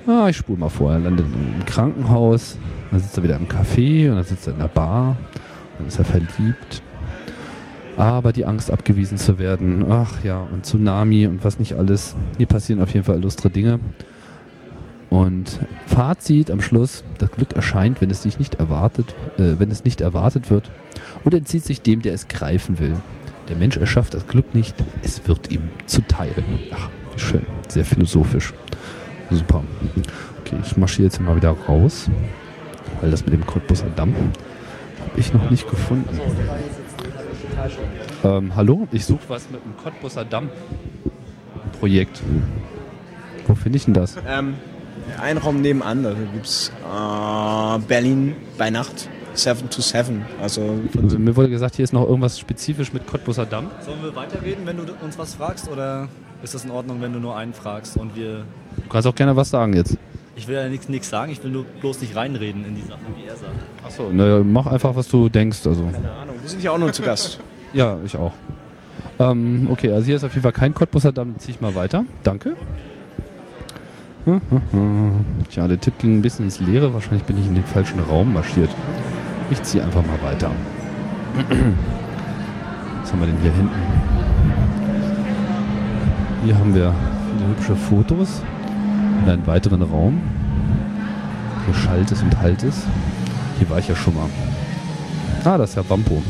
Ah, ich spule mal vor. Er landet im Krankenhaus, dann sitzt er wieder im Café und dann sitzt er in der Bar. Dann ist er verliebt. Aber die Angst, abgewiesen zu werden, ach ja, und Tsunami und was nicht alles. Hier passieren auf jeden Fall illustre Dinge. Und Fazit am Schluss, das Glück erscheint, wenn es sich nicht erwartet, äh, wenn es nicht erwartet wird und entzieht sich dem, der es greifen will. Der Mensch erschafft das Glück nicht, es wird ihm zuteil. Ach, wie schön, sehr philosophisch. Super. Okay, ich marschiere jetzt mal wieder raus, weil das mit dem Cottbuser Damm habe ich noch nicht gefunden. Ähm, hallo, ich suche was mit dem Cottbuser Damm Projekt. Wo finde ich denn das? Ähm, ein Raum nebenan, da gibt es äh, Berlin bei Nacht, 7 to 7. Also Also, mir wurde gesagt, hier ist noch irgendwas spezifisch mit Cottbuser Damm. Sollen wir weiterreden, wenn du uns was fragst? Oder ist das in Ordnung, wenn du nur einen fragst und wir. Du kannst auch gerne was sagen jetzt. Ich will ja nichts sagen, ich will nur bloß nicht reinreden in die Sachen, wie er sagt. Achso, ne, mach einfach, was du denkst. Also. Keine Ahnung, wir sind ja auch nur zu Gast. Ja, ich auch. Ähm, okay, also hier ist auf jeden Fall kein Cottbuser Damm, ziehe ich mal weiter. Danke. Tja, der Tipp ging ein bisschen ins Leere. Wahrscheinlich bin ich in den falschen Raum marschiert. Ich ziehe einfach mal weiter. Was haben wir denn hier hinten? Hier haben wir viele hübsche Fotos in einen weiteren Raum. Hier schallt es und halt es. Hier war ich ja schon mal. Ah, das ist ja Wampo.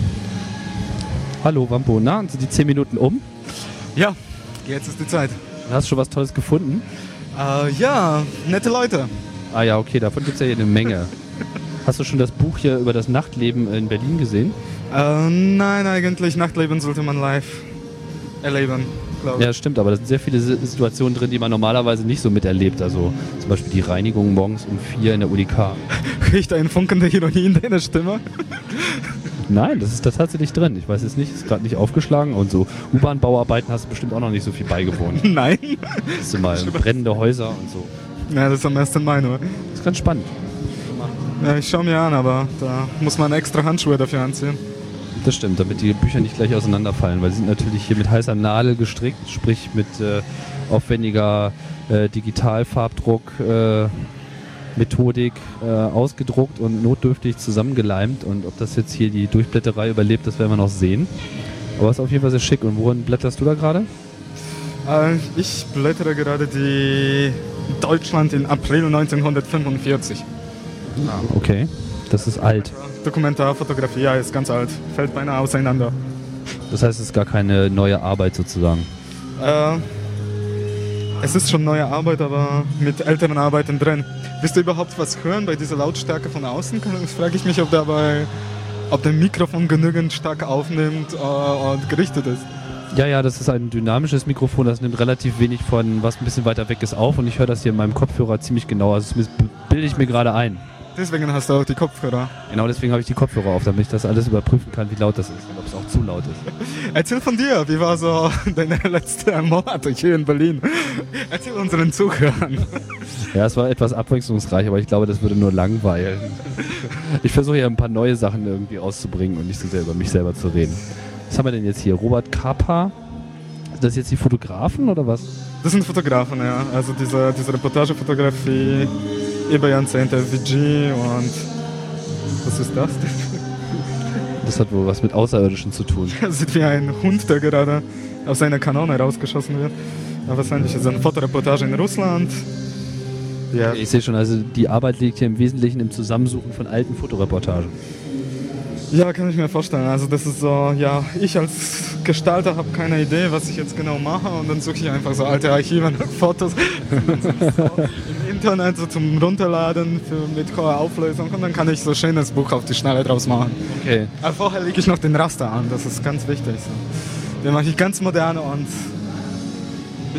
Hallo Wampo, na, sind die 10 Minuten um? Ja, jetzt ist die Zeit. Hast du schon was Tolles gefunden? Äh, ja, nette Leute. Ah ja, okay, davon gibt es ja hier eine Menge. Hast du schon das Buch hier über das Nachtleben in Berlin gesehen? Äh, nein, eigentlich, Nachtleben sollte man live erleben, glaube ich. Ja, stimmt, aber da sind sehr viele Si- Situationen drin, die man normalerweise nicht so miterlebt. Also zum Beispiel die Reinigung morgens um vier in der UDK. Riecht ein Funken der Ironie in deiner Stimme? Nein, das ist da tatsächlich drin. Ich weiß es nicht, ist gerade nicht aufgeschlagen. Und so U-Bahn-Bauarbeiten hast du bestimmt auch noch nicht so viel beigewohnt. Nein. Das sind mal brennende Häuser und so. Ja, das ist am 1. Mai nur. Das ist ganz spannend. Ja, ich schaue mir an, aber da muss man extra Handschuhe dafür anziehen. Das stimmt, damit die Bücher nicht gleich auseinanderfallen, weil sie sind natürlich hier mit heißer Nadel gestrickt, sprich mit äh, aufwendiger äh, Digitalfarbdruck, äh, Methodik äh, ausgedruckt und notdürftig zusammengeleimt. Und ob das jetzt hier die Durchblätterei überlebt, das werden wir noch sehen. Aber es ist auf jeden Fall sehr schick. Und worin blätterst du da gerade? Äh, ich blättere gerade die Deutschland in April 1945. Ah, okay. Das ist alt. Dokumentarfotografie, ja, ist ganz alt. Fällt beinahe auseinander. Das heißt, es ist gar keine neue Arbeit sozusagen. Äh, es ist schon neue Arbeit, aber mit älteren Arbeiten drin. Willst du überhaupt was hören bei dieser Lautstärke von außen? Das frage ich mich, ob dabei, ob der Mikrofon genügend stark aufnimmt äh, und gerichtet ist. Ja, ja, das ist ein dynamisches Mikrofon, das nimmt relativ wenig von was ein bisschen weiter weg ist auf und ich höre das hier in meinem Kopfhörer ziemlich genau. Also b- bilde ich mir gerade ein. Deswegen hast du auch die Kopfhörer. Genau deswegen habe ich die Kopfhörer auf, damit ich das alles überprüfen kann, wie laut das ist und ob es auch zu laut ist. Erzähl von dir, wie war so deine letzten Monate hier in Berlin? Erzähl unseren Zuhörern. Ja, es war etwas abwechslungsreich, aber ich glaube, das würde nur langweilen. Ich versuche hier ein paar neue Sachen irgendwie auszubringen und nicht so sehr über mich selber zu reden. Was haben wir denn jetzt hier? Robert Kapa? Sind das jetzt die Fotografen oder was? Das sind Fotografen, ja. Also diese, diese Reportagefotografie über Jahrzehnte, VG und was ist das? Das hat wohl was mit Außerirdischen zu tun. Das sieht wie ein Hund, der gerade aus seiner Kanone rausgeschossen wird. Aber wahrscheinlich ist es eine Fotoreportage in Russland. Ja. Ich sehe schon, also die Arbeit liegt hier im Wesentlichen im Zusammensuchen von alten Fotoreportagen. Ja, kann ich mir vorstellen. Also das ist so, ja, ich als Gestalter habe keine Idee, was ich jetzt genau mache und dann suche ich einfach so alte Archive nach Fotos im Internet so zum Runterladen für, mit hoher Auflösung und dann kann ich so ein schönes Buch auf die Schnelle draus machen. Okay. Aber vorher lege ich noch den Raster an, das ist ganz wichtig. So. Den mache ich ganz modern und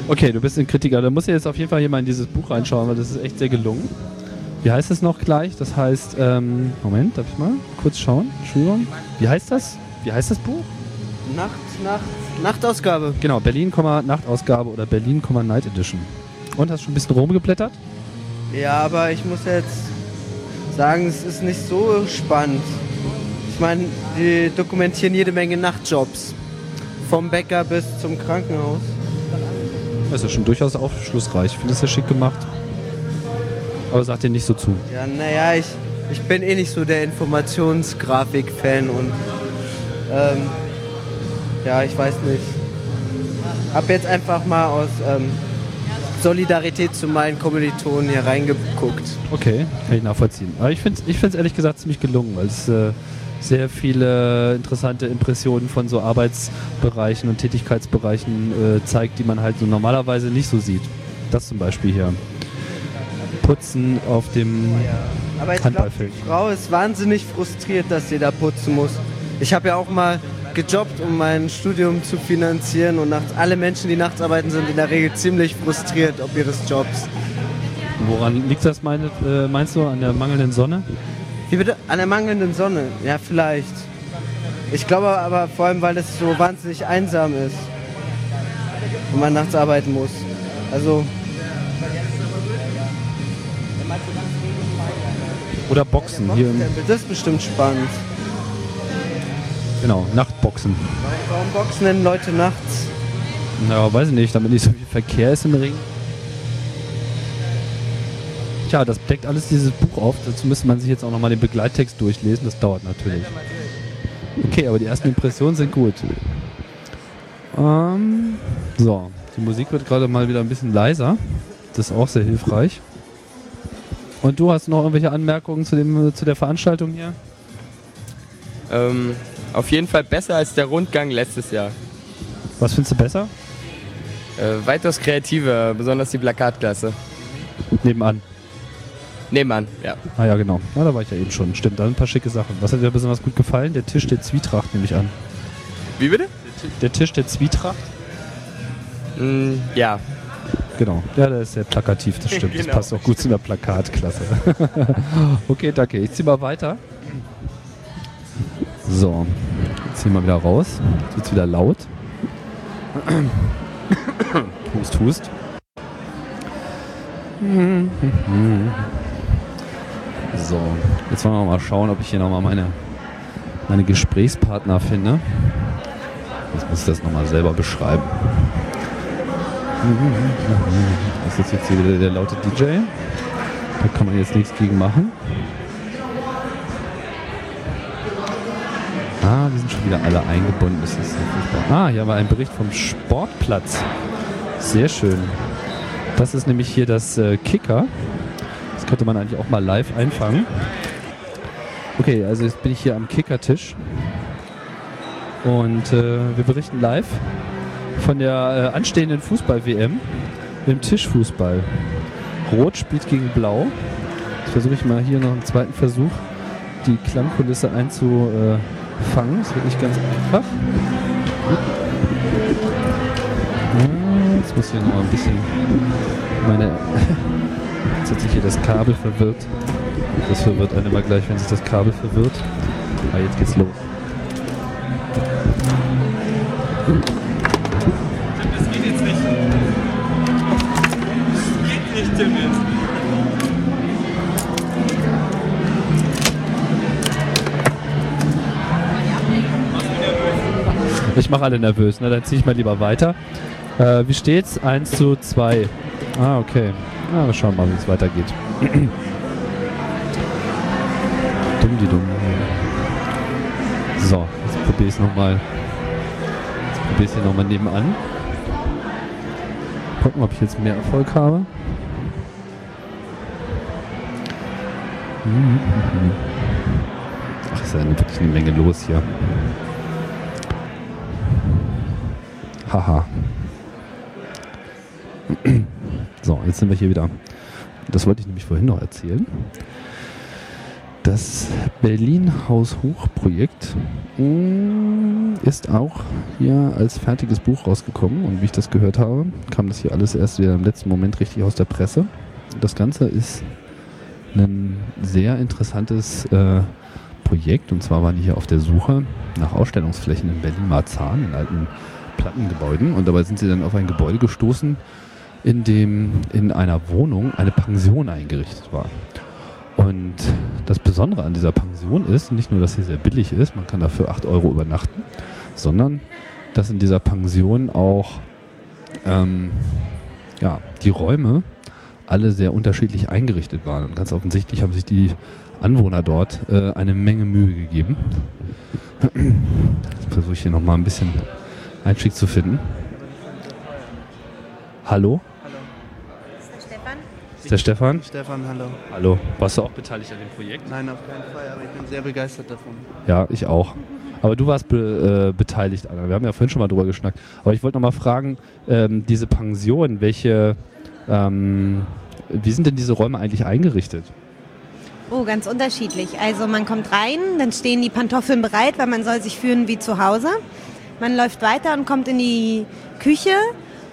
Okay, du bist ein Kritiker. Da musst du jetzt auf jeden Fall mal in dieses Buch reinschauen, weil das ist echt sehr gelungen. Wie heißt es noch gleich? Das heißt, ähm, Moment, darf ich mal kurz schauen? Entschuldigung. Wie heißt das? Wie heißt das Buch? Nacht, Nacht, Nachtausgabe. Genau, Berlin, Nachtausgabe oder Berlin, Night Edition. Und hast du schon ein bisschen rumgeblättert? Ja, aber ich muss jetzt sagen, es ist nicht so spannend. Ich meine, die dokumentieren jede Menge Nachtjobs. Vom Bäcker bis zum Krankenhaus. Das ist ja schon durchaus aufschlussreich. Ich finde es sehr schick gemacht. Aber sagt dir nicht so zu. Ja, naja, ich, ich bin eh nicht so der Informationsgrafik-Fan und ähm, ja, ich weiß nicht. Hab jetzt einfach mal aus ähm, Solidarität zu meinen Kommilitonen hier reingeguckt. Okay, kann ich nachvollziehen. Aber ich finde es ich find's ehrlich gesagt ziemlich gelungen, weil es äh, sehr viele interessante Impressionen von so Arbeitsbereichen und Tätigkeitsbereichen äh, zeigt, die man halt so normalerweise nicht so sieht. Das zum Beispiel hier. Putzen auf dem Aber ich glaube, die Frau ist wahnsinnig frustriert, dass sie da putzen muss. Ich habe ja auch mal gejobbt, um mein Studium zu finanzieren und nachts, alle Menschen, die nachts arbeiten, sind in der Regel ziemlich frustriert ob ihres Jobs. Woran liegt das, meine, äh, meinst du, an der mangelnden Sonne? Wie bitte? An der mangelnden Sonne? Ja, vielleicht. Ich glaube aber vor allem, weil es so wahnsinnig einsam ist. Und man nachts arbeiten muss. Also, Oder Boxen hier im, das ist bestimmt spannend. genau, Nachtboxen. Warum boxen denn Leute nachts? Ja, weiß ich nicht, damit nicht so viel Verkehr ist im Ring. Tja, das deckt alles dieses Buch auf. Dazu müsste man sich jetzt auch nochmal den Begleittext durchlesen. Das dauert natürlich. Okay, aber die ersten Impressionen sind gut. Ähm, so, die Musik wird gerade mal wieder ein bisschen leiser. Das ist auch sehr hilfreich. Und du hast noch irgendwelche Anmerkungen zu, dem, zu der Veranstaltung hier? Ähm, auf jeden Fall besser als der Rundgang letztes Jahr. Was findest du besser? Äh, weitaus kreativer, besonders die Plakatklasse. Nebenan. Nebenan, ja. Ah ja, genau. Ja, da war ich ja eben schon. Stimmt, da sind ein paar schicke Sachen. Was hat dir besonders gut gefallen? Der Tisch der Zwietracht nehme ich an. Wie bitte? Der Tisch der Zwietracht? Mm, ja. Genau. Ja, der ist sehr plakativ, das stimmt. Das Genau. passt auch gut zu einer Plakatklasse. okay, danke. Ich zieh mal weiter. So, jetzt ziehen wir wieder raus. Jetzt wird's wieder laut. hust, hust. So, jetzt wollen wir mal schauen, ob ich hier nochmal meine, meine Gesprächspartner finde. Jetzt muss ich das nochmal selber beschreiben. Das ist jetzt hier wieder der laute DJ. Da kann man jetzt nichts gegen machen. Ah, die sind schon wieder alle eingebunden. Das ist. Ah, hier war ein Bericht vom Sportplatz. Sehr schön. Das ist nämlich hier das äh, Kicker. Das könnte man eigentlich auch mal live einfangen. Okay, also jetzt bin ich hier am Kickertisch. Und äh, wir berichten live von der äh, anstehenden Fußball-WM im Tischfußball. Rot spielt gegen Blau. Jetzt versuche ich mal hier noch einen zweiten Versuch, die Klangkulisse einzufangen. Das wird nicht ganz einfach. Ja, Jetzt muss ich hier noch ein bisschen meine. Jetzt hat sich hier das Kabel verwirrt. Das verwirrt einen immer gleich, wenn sich das Kabel verwirrt. Ah, jetzt geht's los. Ich mache alle nervös, ne? dann ziehe ich mal lieber weiter. Äh, wie steht's? 1 zu 2. Ah, okay. Na, wir schauen mal, wie es weitergeht. dumm die dumm. So, jetzt probiere ich es nochmal. Jetzt probiere ich es hier nochmal nebenan. Gucken, ob ich jetzt mehr Erfolg habe. Ach, ist ja wirklich eine Menge los hier. Haha. So, jetzt sind wir hier wieder. Das wollte ich nämlich vorhin noch erzählen. Das Berlin Haus Hoch Projekt mm, ist auch hier als fertiges Buch rausgekommen und wie ich das gehört habe, kam das hier alles erst wieder im letzten Moment richtig aus der Presse. Das Ganze ist ein sehr interessantes äh, Projekt und zwar waren die hier auf der Suche nach Ausstellungsflächen in Berlin-Marzahn in alten Plattengebäuden und dabei sind sie dann auf ein Gebäude gestoßen, in dem in einer Wohnung eine Pension eingerichtet war. Und das Besondere an dieser Pension ist nicht nur, dass sie sehr billig ist, man kann dafür 8 Euro übernachten, sondern dass in dieser Pension auch ähm, ja, die Räume alle sehr unterschiedlich eingerichtet waren. Und ganz offensichtlich haben sich die Anwohner dort äh, eine Menge Mühe gegeben. Jetzt versuche ich hier nochmal ein bisschen Einstieg zu finden. Hallo? ist der Stefan? Stefan, hallo. Hallo. Warst du auch beteiligt an dem Projekt? Nein, auf keinen Fall, aber ich bin sehr begeistert davon. Ja, ich auch. Aber du warst be, äh, beteiligt, Anna. Wir haben ja vorhin schon mal drüber geschnackt. Aber ich wollte noch mal fragen, ähm, diese Pension, welche, ähm, wie sind denn diese Räume eigentlich eingerichtet? Oh, ganz unterschiedlich. Also man kommt rein, dann stehen die Pantoffeln bereit, weil man soll sich fühlen wie zu Hause. Man läuft weiter und kommt in die Küche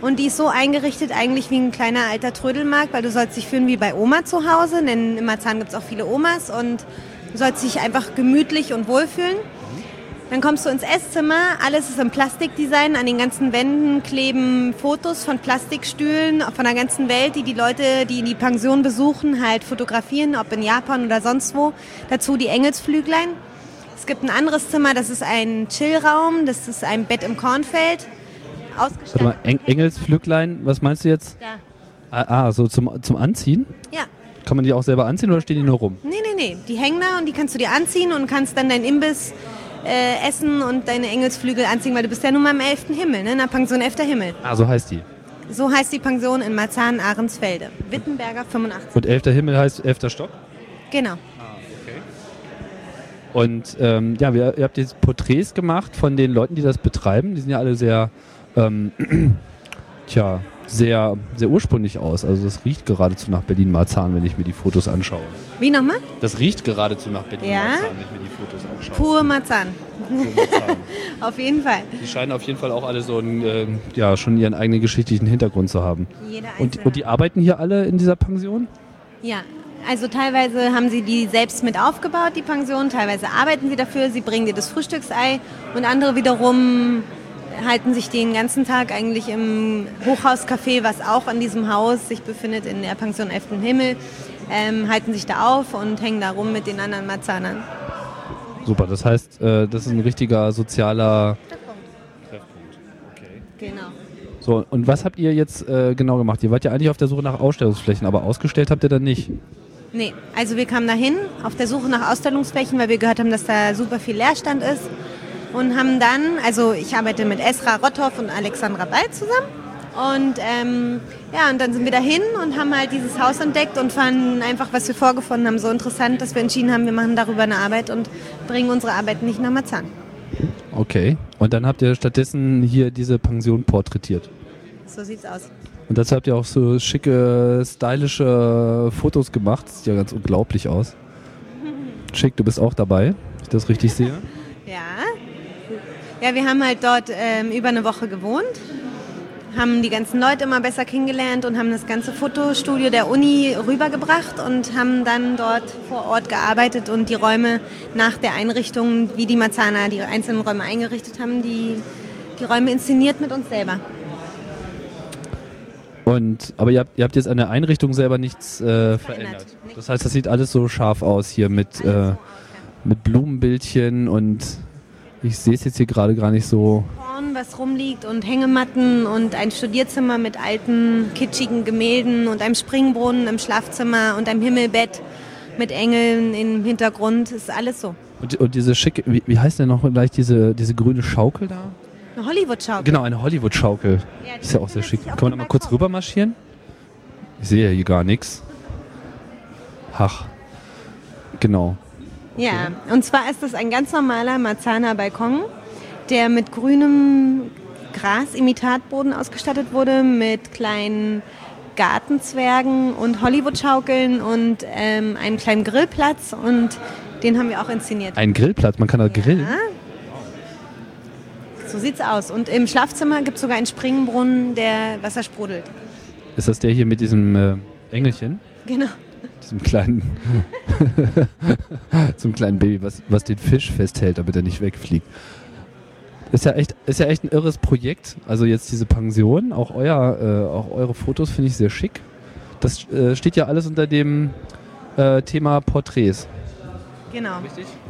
und die ist so eingerichtet eigentlich wie ein kleiner alter Trödelmarkt, weil du sollst dich fühlen wie bei Oma zu Hause, denn in Marzahn gibt es auch viele Omas und du sollst dich einfach gemütlich und wohlfühlen. Dann kommst du ins Esszimmer, alles ist im Plastikdesign, an den ganzen Wänden kleben Fotos von Plastikstühlen von der ganzen Welt, die die Leute, die die Pension besuchen, halt fotografieren, ob in Japan oder sonst wo. Dazu die Engelsflüglein. Es gibt ein anderes Zimmer, das ist ein Chillraum, das ist ein Bett im Kornfeld. Warte mal, Eng Engelsflüglein, was meinst du jetzt? Da. Ah, ah, so zum, zum Anziehen? Ja. Kann man die auch selber anziehen oder stehen die nur rum? Nee, nee, nee. Die hängen da und die kannst du dir anziehen und kannst dann dein Imbiss äh, essen und deine Engelsflügel anziehen, weil du bist ja nun mal im elften Himmel, ne? in der Pension elfter Himmel. Ah, so heißt die. So heißt die Pension in Marzahn-Ahrensfelde. Wittenberger 85. Und elfter Himmel heißt elfter Stock? Genau. Und ähm, ja, wir, ihr habt jetzt Porträts gemacht von den Leuten, die das betreiben. Die sind ja alle sehr, ähm, tja, sehr, sehr ursprünglich aus. Also das riecht geradezu nach Berlin-Marzahn, wenn ich mir die Fotos anschaue. Wie nochmal? Das riecht geradezu nach Berlin-Marzahn, Ja? wenn ich mir die Fotos anschaue. Pur Marzahn. Auf jeden Fall. Die scheinen auf jeden Fall auch alle so einen, ähm, ja, schon ihren eigenen geschichtlichen Hintergrund zu haben. Jeder Und, und die arbeiten hier alle in dieser Pension? Ja, also teilweise haben sie die selbst mit aufgebaut, die Pension, teilweise arbeiten sie dafür, sie bringen dir das Frühstücksei und andere wiederum halten sich den ganzen Tag eigentlich im Hochhauscafé, was auch an diesem Haus sich befindet, in der Pension Elften Himmel, ähm, halten sich da auf und hängen da rum mit den anderen Marzanern. Super, das heißt, äh, das ist ein richtiger sozialer Genau. So, und was habt ihr jetzt äh, genau gemacht? Ihr wart ja eigentlich auf der Suche nach Ausstellungsflächen, aber ausgestellt habt ihr dann nicht. Nee, also wir kamen dahin auf der Suche nach Ausstellungsflächen, weil wir gehört haben, dass da super viel Leerstand ist. Und haben dann, also ich arbeite mit Esra Rotthoff und Alexandra Ball zusammen. Und ähm, ja, und dann sind wir dahin und haben halt dieses Haus entdeckt und fanden einfach, was wir vorgefunden haben, so interessant, dass wir entschieden haben, wir machen darüber eine Arbeit und bringen unsere Arbeit nicht nach Marzahn. Okay. Und dann habt ihr stattdessen hier diese Pension porträtiert. So sieht's aus. Und dazu habt ihr auch so schicke, stylische Fotos gemacht. Sieht ja ganz unglaublich aus. Schick, du bist auch dabei, wenn ich das richtig sehe. Ja. Ja, wir haben halt dort ähm, über eine Woche gewohnt, haben die ganzen Leute immer besser kennengelernt und haben das ganze Fotostudio der Uni rübergebracht und haben dann dort vor Ort gearbeitet und die Räume nach der Einrichtung, wie die Marzahner die einzelnen Räume eingerichtet haben, die, die Räume inszeniert mit uns selber. Und, aber ihr habt, ihr habt jetzt an der Einrichtung selber nichts äh, verändert. Das heißt, das sieht alles so scharf aus hier mit, äh, mit Blumenbildchen und ich sehe es jetzt hier gerade gar nicht so. Korn, was rumliegt und Hängematten und ein Studierzimmer mit alten, kitschigen Gemälden und einem Springbrunnen im Schlafzimmer und einem Himmelbett mit Engeln im Hintergrund. Ist alles so. Und, und diese schicke, wie, wie heißt denn noch gleich diese, diese grüne Schaukel da? Eine Hollywood-Schaukel. Genau, eine Hollywood-Schaukel. Ist ja auch sehr schick. Kann man da mal kurz rüber marschieren? Ich sehe ja hier gar nichts. Ach. Genau. Ja, und zwar ist das ein ganz normaler Marzahner Balkon, der mit grünem Grasimitatboden ausgestattet wurde, mit kleinen Gartenzwergen und Hollywood-Schaukeln und ähm, einem kleinen Grillplatz und den haben wir auch inszeniert. Ein Grillplatz, man kann da grillen. So sieht's aus. Und im Schlafzimmer gibt es sogar einen Springbrunnen, der Wasser sprudelt. Ist das der hier mit diesem äh, Engelchen? Genau. Diesem kleinen, zum kleinen Baby, was, was den Fisch festhält, damit er nicht wegfliegt. Ist ja echt, ist ja echt ein irres Projekt. Also jetzt diese Pension, auch euer, äh, auch eure Fotos finde ich sehr schick. Das äh, steht ja alles unter dem äh, Thema Porträts. Genau.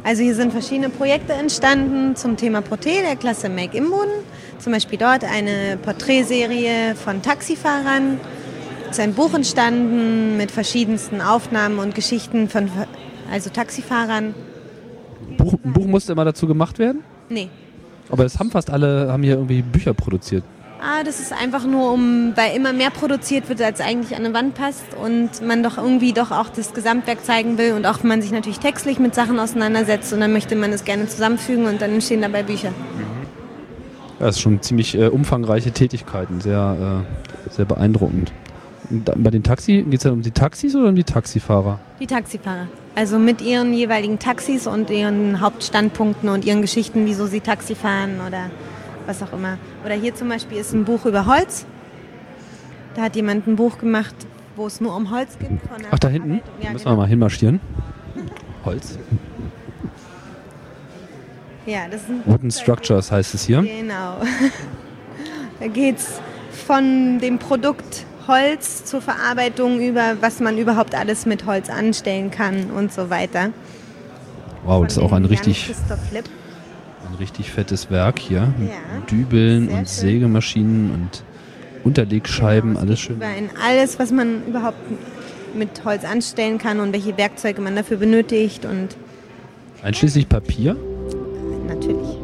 Also hier sind verschiedene Projekte entstanden zum Thema Porträt der Klasse Make Imboden. Zum Beispiel dort eine Porträtserie von Taxifahrern. Es ist ein Buch entstanden mit verschiedensten Aufnahmen und Geschichten von also Taxifahrern. Buch, ein Buch musste immer dazu gemacht werden, Nee, aber es haben fast alle, haben hier irgendwie Bücher produziert. Ah, das ist einfach nur um, weil immer mehr produziert wird, als eigentlich an eine Wand passt und man doch irgendwie doch auch das Gesamtwerk zeigen will und auch man sich natürlich textlich mit Sachen auseinandersetzt und dann möchte man es gerne zusammenfügen und dann entstehen dabei Bücher. Ja, das ist schon ziemlich äh, umfangreiche Tätigkeiten, sehr, äh, sehr beeindruckend. Da- bei den Taxi, geht es dann um die Taxis oder um die Taxifahrer? Die Taxifahrer. Also mit ihren jeweiligen Taxis und ihren Hauptstandpunkten und ihren Geschichten, wieso sie Taxi fahren oder was auch immer. Oder hier zum Beispiel ist ein Buch über Holz. Da hat jemand ein Buch gemacht, wo es nur um Holz geht. Von Ach, da hinten? Ja, Müssen genau. wir mal hinmarschieren. Holz. Ja, das ein Wooden Structures heißt es hier. Genau. da geht es von dem Produkt Holz zur Verarbeitung über, was man überhaupt alles mit Holz anstellen kann und so weiter. Wow, das ist auch ein richtig, Christoph Lipp ein richtig fettes Werk hier. Mit ja, Dübeln und schön. Sägemaschinen und Unterlegscheiben, genau, alles schön. Über alles, was man überhaupt mit Holz anstellen kann und welche Werkzeuge man dafür benötigt und. Einschließlich Papier? Natürlich.